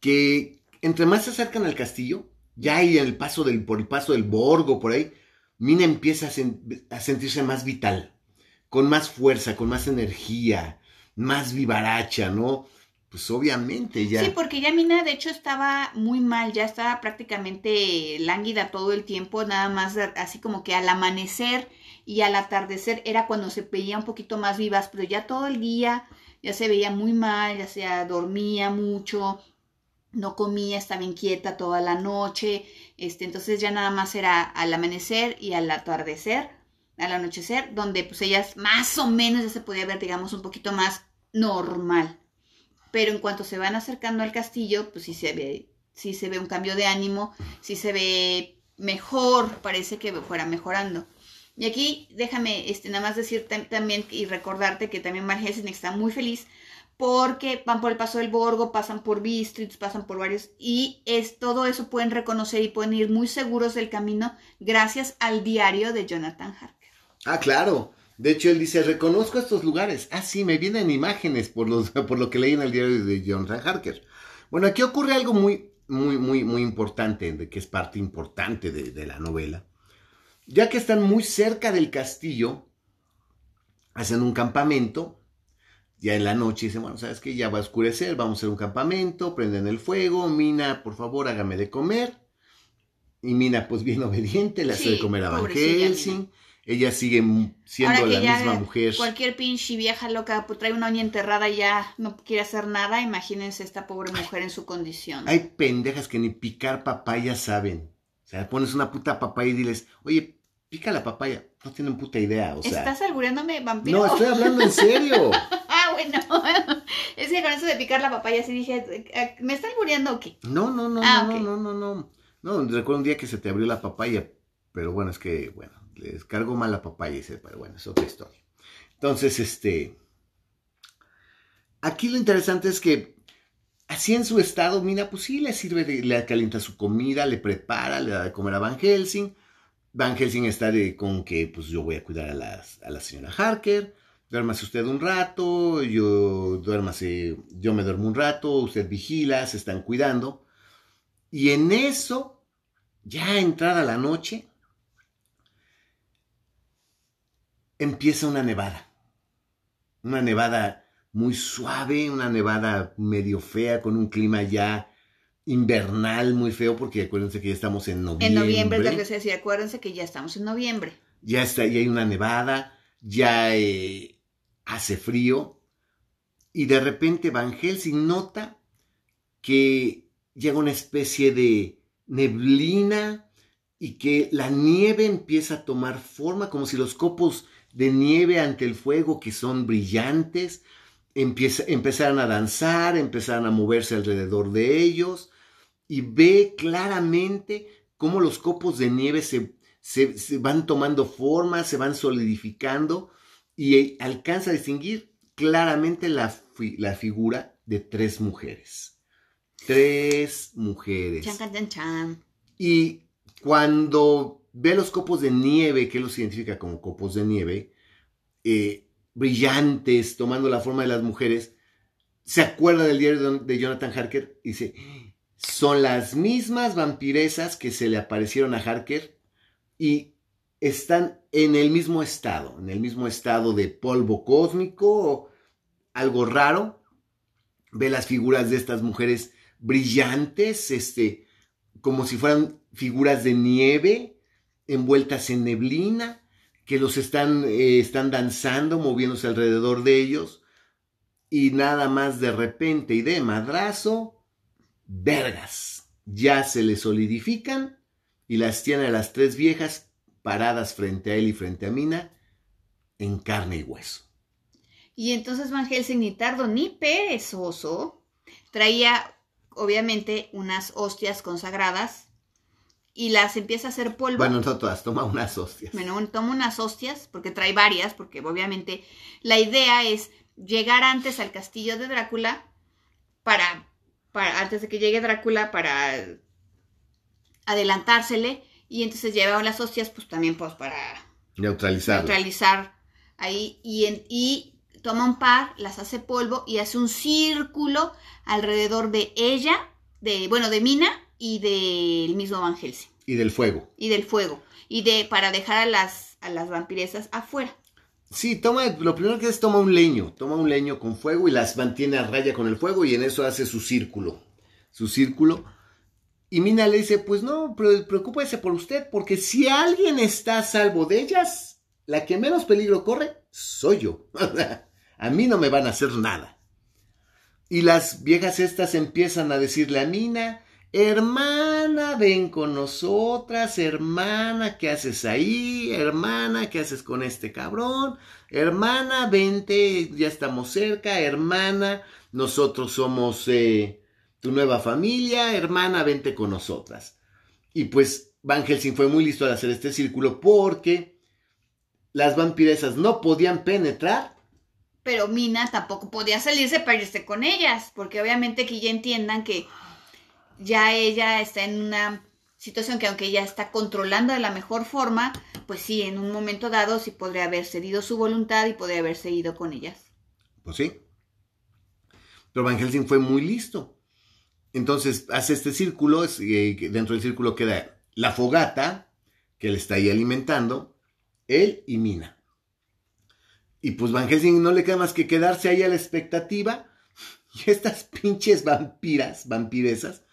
Que entre más se acercan al castillo, ya ahí en el paso del, por el paso del Borgo, por ahí, Mina empieza a, sen- a sentirse más vital, con más fuerza, con más energía, más vivaracha, ¿no? Pues obviamente ya. Sí, porque ya Mina de hecho estaba muy mal, ya estaba prácticamente lánguida todo el tiempo, nada más así como que al amanecer y al atardecer era cuando se veía un poquito más vivas, pero ya todo el día ya se veía muy mal, ya se dormía mucho, no comía, estaba inquieta toda la noche, este, entonces ya nada más era al amanecer y al atardecer, al anochecer, donde pues ellas más o menos ya se podía ver, digamos, un poquito más normal pero en cuanto se van acercando al castillo, pues sí se ve, sí se ve un cambio de ánimo, sí se ve mejor, parece que fuera mejorando. Y aquí déjame este, nada más decir tam- también y recordarte que también Van Helsing está muy feliz porque van por el paso del Borgo, pasan por Bistritz, pasan por varios y es todo eso pueden reconocer y pueden ir muy seguros del camino gracias al diario de Jonathan Harker. Ah, claro. De hecho, él dice, reconozco estos lugares. Ah, sí, me vienen imágenes por, los, [LAUGHS] por lo que leí en el diario de Jonathan Harker. Bueno, aquí ocurre algo muy, muy, muy, muy importante, de que es parte importante de, de la novela. Ya que están muy cerca del castillo, hacen un campamento, ya en la noche dicen, bueno, ¿sabes qué? Ya va a oscurecer, vamos a hacer un campamento, prenden el fuego, Mina, por favor, hágame de comer. Y Mina, pues bien obediente, le hace Sí, de comer a Van Helsing. Ella sigue siendo Ahora que la ya misma mujer. Cualquier pinche vieja loca pues, trae una uña enterrada y ya no quiere hacer nada. Imagínense esta pobre mujer en su condición. Hay pendejas que ni picar papaya saben. O sea, pones una puta papaya y diles, oye, pica la papaya. No tienen puta idea, o sea. ¿Estás albureándome, vampiro? No, estoy hablando en serio. [LAUGHS] ah, bueno. [LAUGHS] es que con eso de picar la papaya sí dije, eh, ¿me está albureando o qué? No, no, no, Ah, no, ok. no, no, no. No, recuerdo un día que se te abrió la papaya, pero bueno, es que, bueno, les cargo mal la papaya, y se- pero bueno, es otra historia. Entonces, este, aquí lo interesante es que así en su estado, Mina, pues sí le sirve, de- le calienta su comida, le prepara, le da de comer a Van Helsing. Van Helsing está de, con que, pues yo voy a cuidar a, las- a la señora Harker. Duérmase usted un rato, yo duérmase, yo me duermo un rato, usted vigila, se están cuidando. Y en eso, ya entrada la noche, empieza una nevada. Una nevada muy suave, una nevada medio fea, con un clima ya invernal muy feo, porque acuérdense que ya estamos en noviembre. En noviembre es lo que se decía. Acuérdense que ya estamos en noviembre. Ya está, ya hay una nevada, ya eh, hace frío, y de repente Van Helsing nota que llega una especie de neblina y que la nieve empieza a tomar forma, como si los copos de nieve ante el fuego, que son brillantes, empieza, empezaran a danzar, empezaran a moverse alrededor de ellos, y ve claramente cómo los copos de nieve se, se, van tomando forma, se van solidificando y alcanza a distinguir claramente la, la figura de tres mujeres. Tres mujeres. Chan, chan, Y cuando ve los copos de nieve, que los identifica como copos de nieve, eh, brillantes, tomando la forma de las mujeres, se acuerda del diario de Jonathan Harker y dice, son las mismas vampiresas que se le aparecieron a Harker y están en el mismo estado, en el mismo estado de polvo cósmico, algo raro. Ve las figuras de estas mujeres brillantes, este, como si fueran figuras de nieve envueltas en neblina, que los están, eh, están danzando, moviéndose alrededor de ellos, y nada más de repente y de madrazo, vergas, ya se le solidifican y las tiene a las tres viejas paradas frente a él y frente a Mina en carne y hueso. Y entonces Van Helsing ni tardo ni perezoso traía obviamente unas hostias consagradas y las empieza a hacer polvo. Bueno, no todas, toma unas hostias. Bueno, toma unas hostias porque trae varias, porque obviamente la idea es llegar antes al castillo de Drácula para, para antes de que llegue Drácula para adelantársele y entonces lleva las hostias pues también pues para neutralizar neutralizar ahí y, y toma un par, las hace polvo y hace un círculo alrededor de ella, de bueno, de Mina y del mismo Van Helsing. Y del fuego. Y del fuego. Y de para dejar a las a las vampiresas afuera. Sí, toma, lo primero que es toma un leño, toma un leño con fuego y las mantiene a raya con el fuego y en eso hace su círculo, su círculo. Y Mina le dice, pues no, preocúpese por usted, porque si alguien está a salvo de ellas, la que menos peligro corre soy yo. [LAUGHS] a mí no me van a hacer nada. Y las viejas estas empiezan a decirle a Mina, hermana, ven con nosotras, hermana, ¿qué haces ahí? Hermana, ¿qué haces con este cabrón? Hermana, vente, ya estamos cerca, hermana, nosotros somos eh, tu nueva familia, hermana, vente con nosotras. Y pues Van Helsing fue muy listo al hacer este círculo porque las vampiresas no podían penetrar. Pero Mina tampoco podía salirse para irse con ellas, porque obviamente que ya entiendan que ya ella está en una situación que aunque ella está controlando de la mejor forma, pues sí, en un momento dado sí podría haber cedido su voluntad y podría haber seguido con ellas. Pues sí. Pero Van Helsing fue muy listo. Entonces hace este círculo, eh, dentro del círculo queda la fogata, que le está ahí alimentando, él y Mina. Y pues Van Helsing no le queda más que quedarse ahí a la expectativa. [LAUGHS] Y estas pinches vampiras, vampiresas,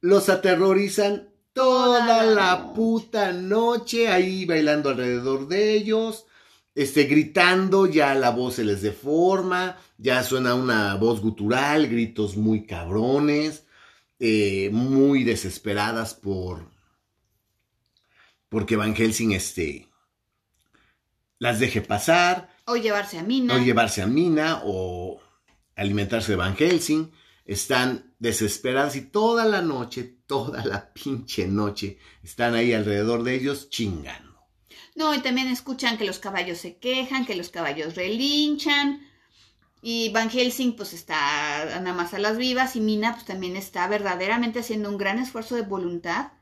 los aterrorizan toda la puta noche ahí bailando alrededor de ellos, este, gritando, ya la voz se les deforma, ya suena una voz gutural, gritos muy cabrones, eh, muy desesperadas por, porque Van Helsing, este, las deje pasar. O llevarse a Mina. O llevarse a Mina, o alimentarse de Van Helsing están desesperadas y toda la noche, toda la pinche noche, están ahí alrededor de ellos chingando. No, y también escuchan que los caballos se quejan, que los caballos relinchan. Y Van Helsing pues está nada más a las vivas y Mina pues también está verdaderamente haciendo un gran esfuerzo de voluntad.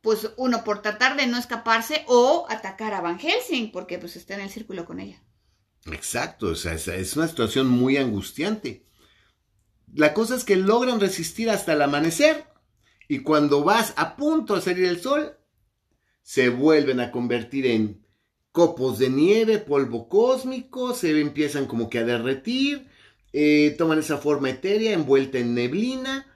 Pues uno por tratar de no escaparse o atacar a Van Helsing porque pues está en el círculo con ella. Exacto, o sea, es una situación muy angustiante. La cosa es que logran resistir hasta el amanecer y cuando vas a punto de salir el sol, se vuelven a convertir en copos de nieve, polvo cósmico, se empiezan como que a derretir, eh, toman esa forma etérea envuelta en neblina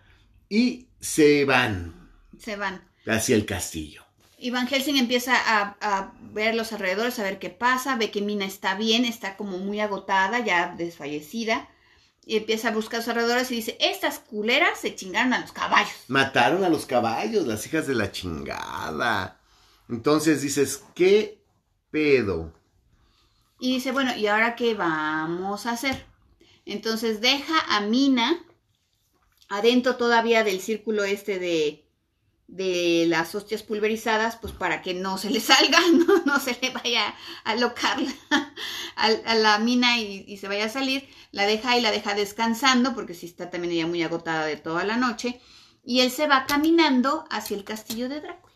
y se van. Se van. Hacia el castillo. Y Van Helsing empieza a, a, ver los alrededores, a ver qué pasa, ve que Mina está bien, está como muy agotada, ya desfallecida y empieza a buscar a sus alrededores y dice, estas culeras se chingaron a los caballos. Mataron a los caballos, las hijas de la chingada. Entonces dices, ¿qué pedo? Y dice, bueno, ¿y ahora qué vamos a hacer? Entonces deja a Mina adentro todavía del círculo este de, de las hostias pulverizadas, pues para que no se le salga, [LAUGHS] no, se le vaya a locar a, la mina y, se vaya a salir, la deja y la deja descansando, porque si está también ella muy agotada de toda la noche, y él se va caminando hacia el castillo de Drácula.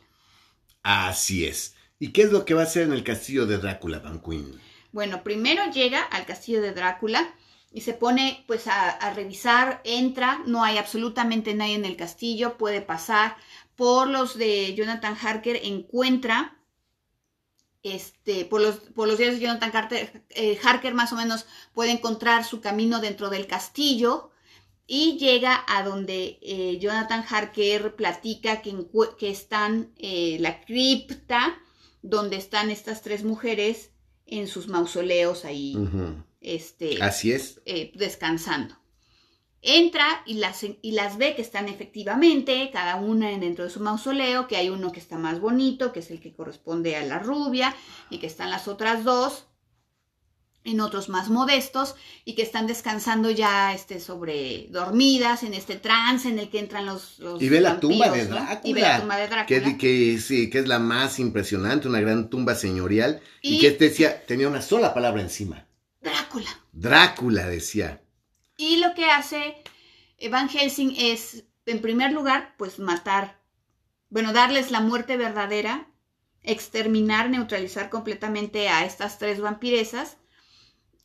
Así es. ¿Y qué es lo que va a hacer en el castillo de Drácula, Van Queen? Bueno, primero llega al castillo de Drácula, y se pone pues a, a, revisar, entra, no hay absolutamente nadie en el castillo, puede pasar, por los de Jonathan Harker encuentra, este, por los, por los días de Jonathan Carter, eh, Harker más o menos puede encontrar su camino dentro del castillo y llega a donde eh, Jonathan Harker platica que, que están eh, la cripta, donde están estas tres mujeres en sus mausoleos ahí, este, Así es. descansando entra y las, y las ve que están efectivamente, cada una dentro de su mausoleo, que hay uno que está más bonito, que es el que corresponde a la rubia, y que están las otras dos en otros más modestos y que están descansando ya este, sobre dormidas en este trance en el que entran los, y ve la tumba de Drácula y ve la tumba de Drácula. que, sí, que es la más impresionante una gran tumba señorial y, y que decía tenía una sola palabra encima. Drácula. Drácula decía y lo que hace Van Helsing es, en primer lugar, pues matar, bueno, darles la muerte verdadera, exterminar, neutralizar completamente a estas tres vampiresas,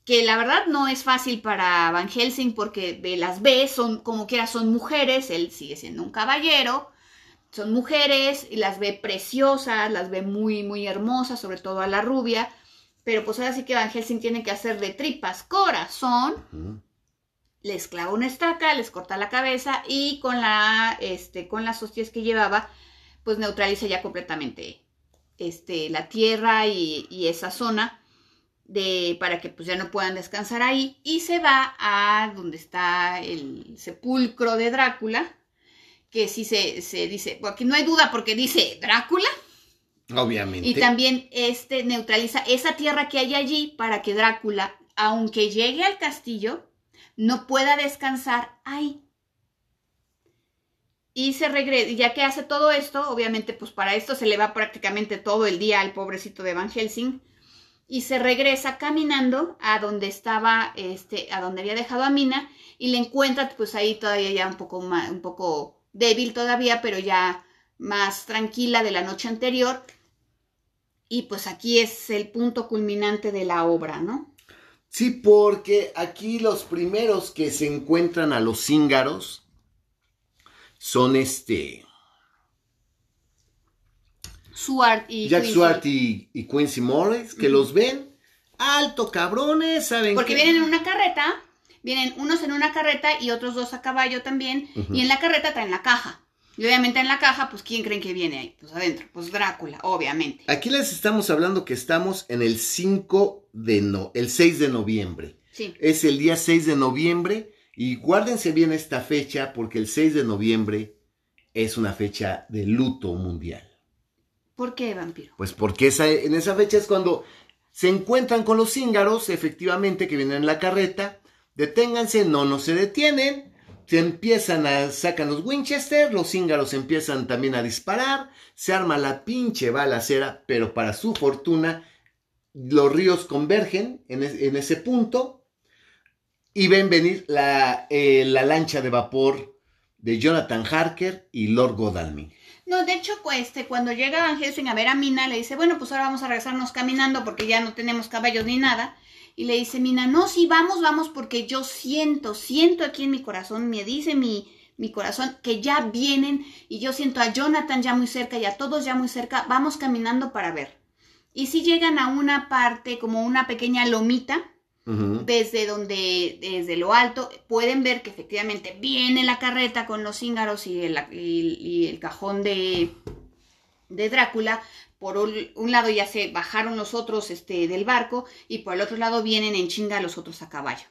que la verdad no es fácil para Van Helsing porque las ve, son como quiera, son mujeres, él sigue siendo un caballero, son mujeres y las ve preciosas, las ve muy, muy hermosas, sobre todo a la rubia, pero pues ahora sí que Van Helsing tiene que hacer de tripas corazón les clava una estaca, les corta la cabeza y con, la, este, con las hostias que llevaba, pues neutraliza ya completamente este, la tierra y, esa zona de, para que pues ya no puedan descansar ahí y se va a donde está el sepulcro de Drácula, que sí se, se dice, aquí no hay duda porque dice Drácula. Obviamente. Y también este neutraliza esa tierra que hay allí para que Drácula, aunque llegue al castillo, no pueda descansar ahí. Y se regresa, ya que hace todo esto, obviamente, pues para esto se le va prácticamente todo el día al pobrecito de Van Helsing. Y se regresa caminando a donde estaba, este, a donde había dejado a Mina, y le encuentra, pues ahí todavía ya un poco más, un poco débil todavía, pero ya más tranquila de la noche anterior. Y pues aquí es el punto culminante de la obra, ¿no? Sí, porque aquí los primeros que se encuentran a los cíngaros son este. y Jack Quincy. y, Quincy Morris, que los ven alto cabrones, ¿saben? Porque vienen en una carreta, vienen unos en una carreta y otros dos a caballo también, y en la carreta traen la caja. Y obviamente en la caja, pues ¿quién creen que viene ahí? Pues adentro, pues Drácula, obviamente. Aquí les estamos hablando que estamos en el 5 de no, el 6 de noviembre. Sí. Es el día 6 de noviembre y guárdense bien esta fecha porque el 6 de noviembre es una fecha de luto mundial. ¿Por qué, vampiro? Pues porque esa, en esa fecha es cuando se encuentran con los cíngaros, efectivamente, que vienen en la carreta. Deténganse, no, no se detienen se empiezan a, sacan los Winchester, los cíngaros empiezan también a disparar, se arma la pinche balacera, pero para su fortuna, los ríos convergen en, ese punto y ven venir la, eh, la, lancha de vapor de Jonathan Harker y Lord Godalming. No, de hecho, pues, este, cuando llega Van Helsing a ver a Mina, le dice, bueno, pues ahora vamos a regresarnos caminando porque ya no tenemos caballos ni nada. Y le dice Mina, no, sí, vamos, vamos, porque yo siento, siento aquí en mi corazón, me dice mi, mi corazón que ya vienen y yo siento a Jonathan ya muy cerca y a todos ya muy cerca, vamos caminando para ver. Y si llegan a una parte, como una pequeña lomita, desde donde, desde lo alto, pueden ver que efectivamente viene la carreta con los cíngaros y el, y el cajón de, de Drácula, por un, lado ya se bajaron los otros este, del barco y por el otro lado vienen en chinga los otros a caballo.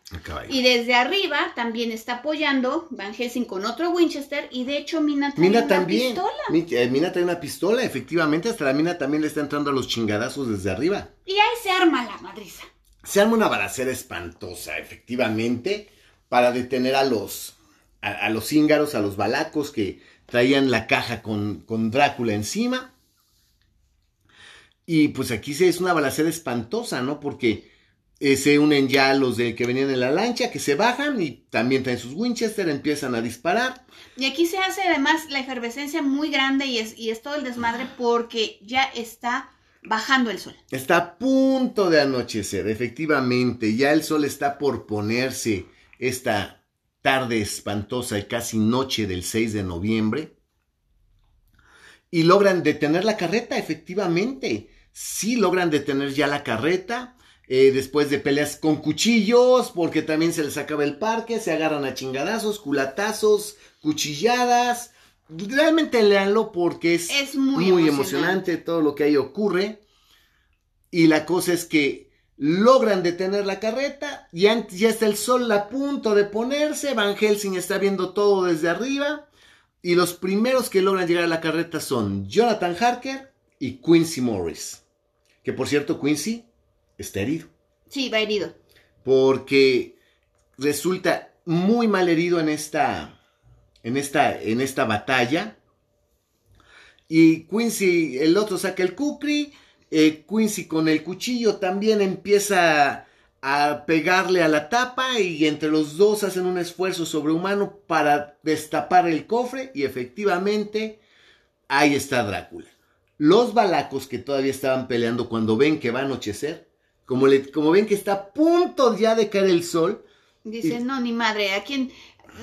Y desde arriba también está apoyando Van Helsing con otro Winchester y de hecho Mina trae una también. pistola. Eh, Mina trae una pistola, efectivamente, hasta la Mina también le está entrando a los chingadazos desde arriba. Y ahí se arma la madriza. Se arma una balacera espantosa, efectivamente, para detener a los, a, los íngaros, a los balacos que traían la caja con, con Drácula encima. Y pues aquí se es una balacera espantosa, ¿no? Porque eh, se unen ya los de que venían en la lancha, que se bajan y también traen sus Winchester, empiezan a disparar. Y aquí se hace además la efervescencia muy grande y es, y es todo el desmadre porque ya está bajando el sol. Está a punto de anochecer, efectivamente, ya el sol está por ponerse esta tarde espantosa y casi noche del 6 de noviembre. Y logran detener la carreta, efectivamente. Sí logran detener ya la carreta eh, después de peleas con cuchillos, porque también se les acaba el parque, se agarran a chingadazos, culatazos, cuchilladas. Realmente leanlo porque es, muy, emocionante. todo lo que ahí ocurre. Y la cosa es que logran detener la carreta, ya, ya está el sol a punto de ponerse, Van Helsing está viendo todo desde arriba. Y los primeros que logran llegar a la carreta son Jonathan Harker y Quincy Morris. Que por cierto, Quincy está herido. Sí, va herido. Porque resulta muy mal herido en esta, en esta, en esta batalla. Y Quincy, el otro saca el kukri. Eh, Quincy con el cuchillo también empieza a pegarle a la tapa y entre los dos hacen un esfuerzo sobrehumano para destapar el cofre y efectivamente ahí está Drácula. Los balacos que todavía estaban peleando cuando ven que va a anochecer como, le, como ven que está a punto ya de caer el sol. Dicen, no, ni madre, ¿a quién?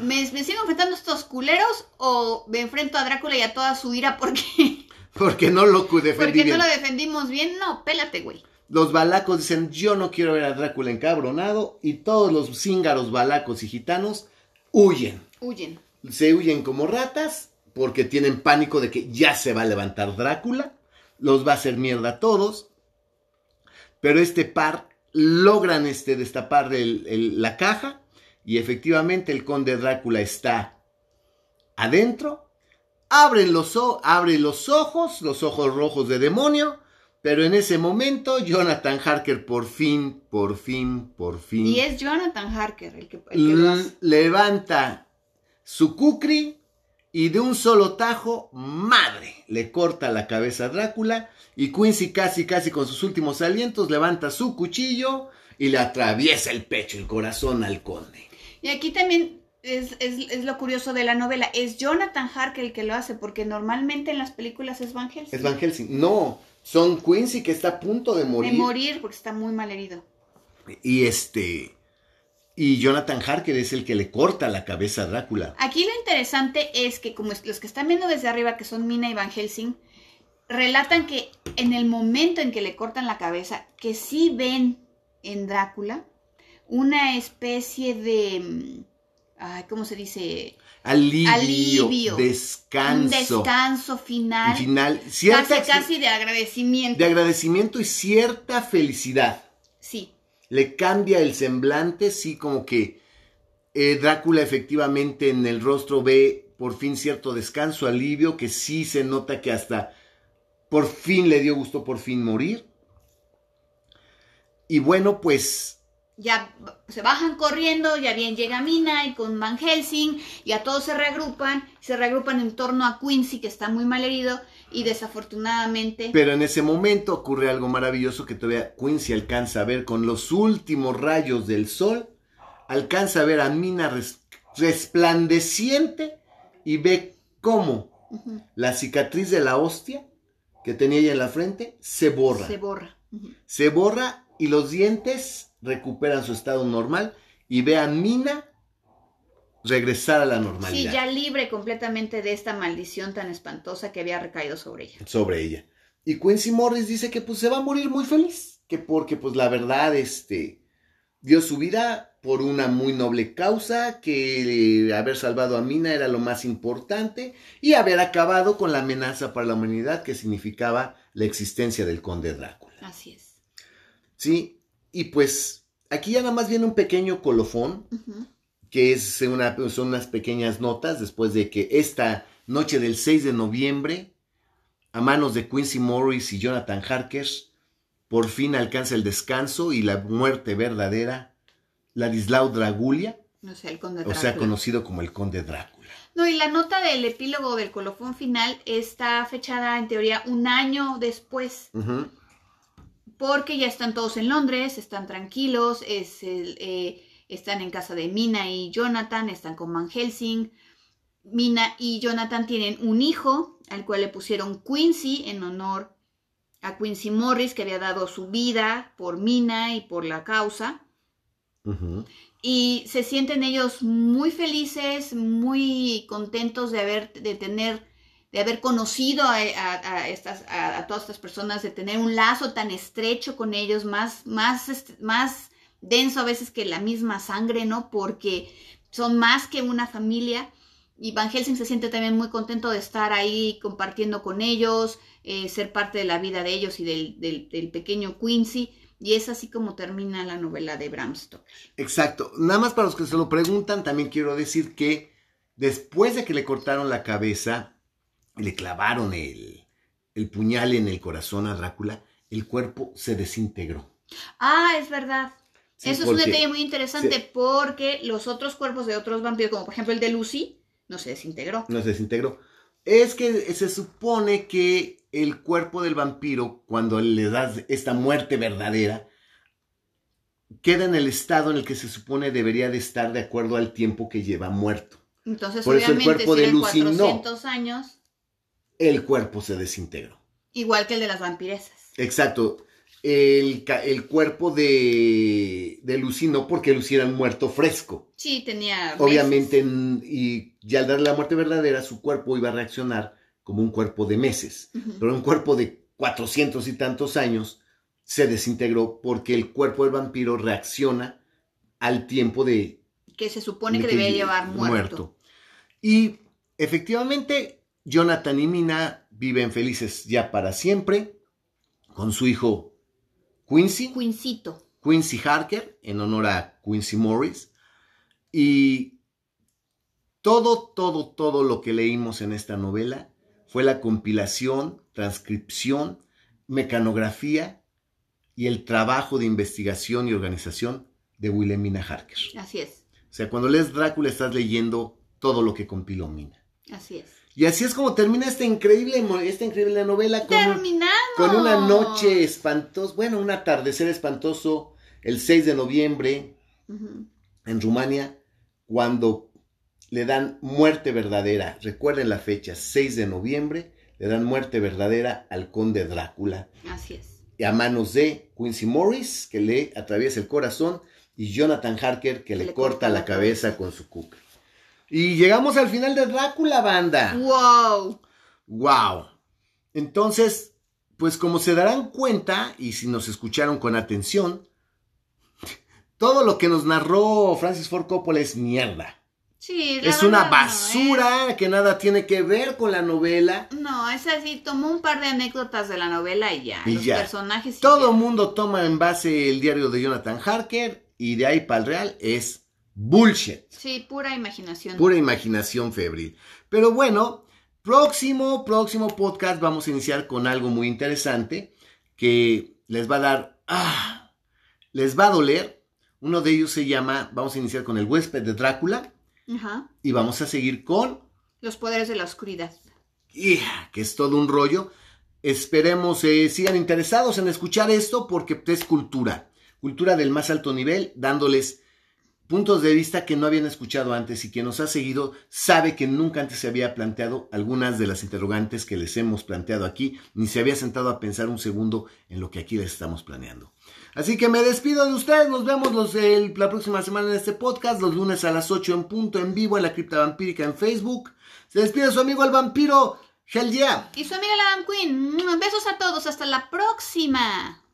¿Me, sigo enfrentando a estos culeros o me enfrento a Drácula y a toda su ira porque... [LAUGHS] Porque no lo defendí Porque no lo defendimos bien. No, pélate, güey. Los balacos dicen, yo no quiero ver a Drácula encabronado. Y todos los cíngaros balacos y gitanos huyen. Huyen. Se huyen como ratas porque tienen pánico de que ya se va a levantar Drácula. Los va a hacer mierda a todos. Pero este par logran este, destapar la caja y efectivamente el conde Drácula está adentro. Abren los, abre los ojos, los ojos rojos de demonio. Pero en ese momento Jonathan Harker por fin, por fin, por fin. Y es Jonathan Harker el que, levanta su cucri y de un solo tajo, madre, le corta la cabeza a Drácula y Quincy casi, casi con sus últimos alientos levanta su cuchillo y le atraviesa el pecho, el corazón al conde. Y aquí también es, lo curioso de la novela, es Jonathan Harker el que lo hace, porque normalmente en las películas es Van Helsing. Es Van Helsing, no, son Quincy que está a punto de morir. De morir porque está muy mal herido. Y este, y Jonathan Harker es el que le corta la cabeza a Drácula. Aquí lo interesante es que como los que están viendo desde arriba, que son Mina y Van Helsing, relatan que en el momento en que le cortan la cabeza, que sí ven en Drácula una especie de... Mm, ¿Cómo se dice? Alivio, descanso. Un descanso final. Final. casi, casi de agradecimiento. De agradecimiento y cierta felicidad. Le cambia el semblante, sí, como que eh, Drácula efectivamente en el rostro ve por fin cierto descanso, alivio, que sí se nota que hasta por fin le dio gusto por fin morir. Y bueno, pues... Ya se bajan corriendo, ya bien llega Mina y con Van Helsing, a todos se reagrupan, se reagrupan en torno a Quincy, que está muy mal herido, y desafortunadamente... Pero en ese momento ocurre algo maravilloso que todavía Quincy alcanza a ver con los últimos rayos del sol, alcanza a ver a Mina resplandeciente y ve cómo la cicatriz de la hostia que tenía ella en la frente se borra. Se borra. Se borra y los dientes recuperan su estado normal y ve a Mina regresar a la normalidad. Sí, ya libre completamente de esta maldición tan espantosa que había recaído sobre ella. Sobre ella. Y Quincy Morris dice que pues se va a morir muy feliz, que porque pues la verdad este dio su vida por una muy noble causa, que haber salvado a Mina era lo más importante y haber acabado con la amenaza para la humanidad que significaba la existencia del conde Drácula. Así es. Sí, y pues aquí ya nada más viene un pequeño colofón que es una, son unas pequeñas notas después de que esta noche del 6 de noviembre, a manos de Quincy Morris y Jonathan Harker, por fin alcanza el descanso y la muerte verdadera, Ladislao Dragulia, O sea, el conde Drácula. O sea, conocido como el conde Drácula. No, y la nota del epílogo del colofón final está fechada en teoría un año después. Porque ya están todos en Londres, están tranquilos, es el, eh, están en casa de Mina y Jonathan, están con Van Helsing. Mina y Jonathan tienen un hijo, al cual le pusieron Quincy en honor a Quincy Morris, que había dado su vida por Mina y por la causa. Y se sienten ellos muy felices, muy contentos de haber, de tener, de haber conocido a, estas, a, todas estas personas, de tener un lazo tan estrecho con ellos, más, más, este, más denso a veces que la misma sangre, ¿no? Porque son más que una familia. Y Van Helsing se siente también muy contento de estar ahí compartiendo con ellos, eh, ser parte de la vida de ellos y del, pequeño Quincy. Y es así como termina la novela de Bram Stoker. Exacto. Nada más para los que se lo preguntan, también quiero decir que después de que le cortaron la cabeza y le clavaron el, el puñal en el corazón a Drácula, el cuerpo se desintegró. Ah, es verdad. Eso es un detalle muy interesante porque los otros cuerpos de otros vampiros, como por ejemplo el de Lucy, no se desintegró. No se desintegró. Es que se supone que el cuerpo del vampiro, cuando le das esta muerte verdadera, queda en el estado en el que se supone debería de estar de acuerdo al tiempo que lleva muerto. Entonces, Por obviamente, eso el cuerpo de Lucy 400 años, el cuerpo se desintegró. Igual que el de las vampiresas. Exacto el, cuerpo de, de Lucy, no porque Lucy era un muerto fresco. Sí, tenía. Obviamente, y ya al darle la muerte verdadera, su cuerpo iba a reaccionar como un cuerpo de meses. Pero un cuerpo de cuatrocientos y tantos años se desintegró porque el cuerpo del vampiro reacciona al tiempo de. Que se supone que, debe llevar muerto. muerto. Y efectivamente, Jonathan y Mina viven felices ya para siempre con su hijo Quincy. Quincito. Quincy Harker, en honor a Quincy Morris. Y todo, todo, todo lo que leímos en esta novela fue la compilación, transcripción, mecanografía y el trabajo de investigación y organización de Wilhelmina Harker. Así es. O sea, cuando lees Drácula estás leyendo todo lo que compiló Mina. Así es. Y así es como termina esta increíble, esta increíble novela con, con una noche espantosa, bueno, un atardecer espantoso el 6 de noviembre en Rumania, cuando le dan muerte verdadera. Recuerden la fecha, 6 de noviembre, le dan muerte verdadera al conde Drácula. Así es. Y a manos de Quincy Morris, que le atraviesa el corazón, y Jonathan Harker, que le, corta, la cabeza con su cuca. Y llegamos al final de Drácula, banda. ¡Wow! ¡Wow! Entonces, pues como se darán cuenta, y si nos escucharon con atención, [LAUGHS] todo lo que nos narró Francis Ford Coppola es mierda. Sí, es una basura que nada tiene que ver con la novela. No, es así, tomó un par de anécdotas de la novela y ya. Y los personajes. Todo el mundo toma en base el diario de Jonathan Harker y de ahí para el real es bullshit. Sí, pura imaginación. Pura imaginación febril. Pero bueno, próximo, próximo podcast vamos a iniciar con algo muy interesante que les va a dar, ah, les va a doler. Uno de ellos se llama, vamos a iniciar con el huésped de Drácula. Ajá. Y vamos a seguir con... Los poderes de la oscuridad. Yeah, que es todo un rollo. Esperemos eh, sigan interesados en escuchar esto porque es cultura. Cultura del más alto nivel, dándoles puntos de vista que no habían escuchado antes y quien nos ha seguido sabe que nunca antes se había planteado algunas de las interrogantes que les hemos planteado aquí, ni se había sentado a pensar un segundo en lo que aquí les estamos planeando. Así que me despido de ustedes, nos vemos los, la próxima semana en este podcast, los lunes a las 8 en punto en vivo en la cripta vampírica en Facebook. Se despide su amigo el vampiro, Hell Y su amiga la Queen. Besos a todos, hasta la próxima.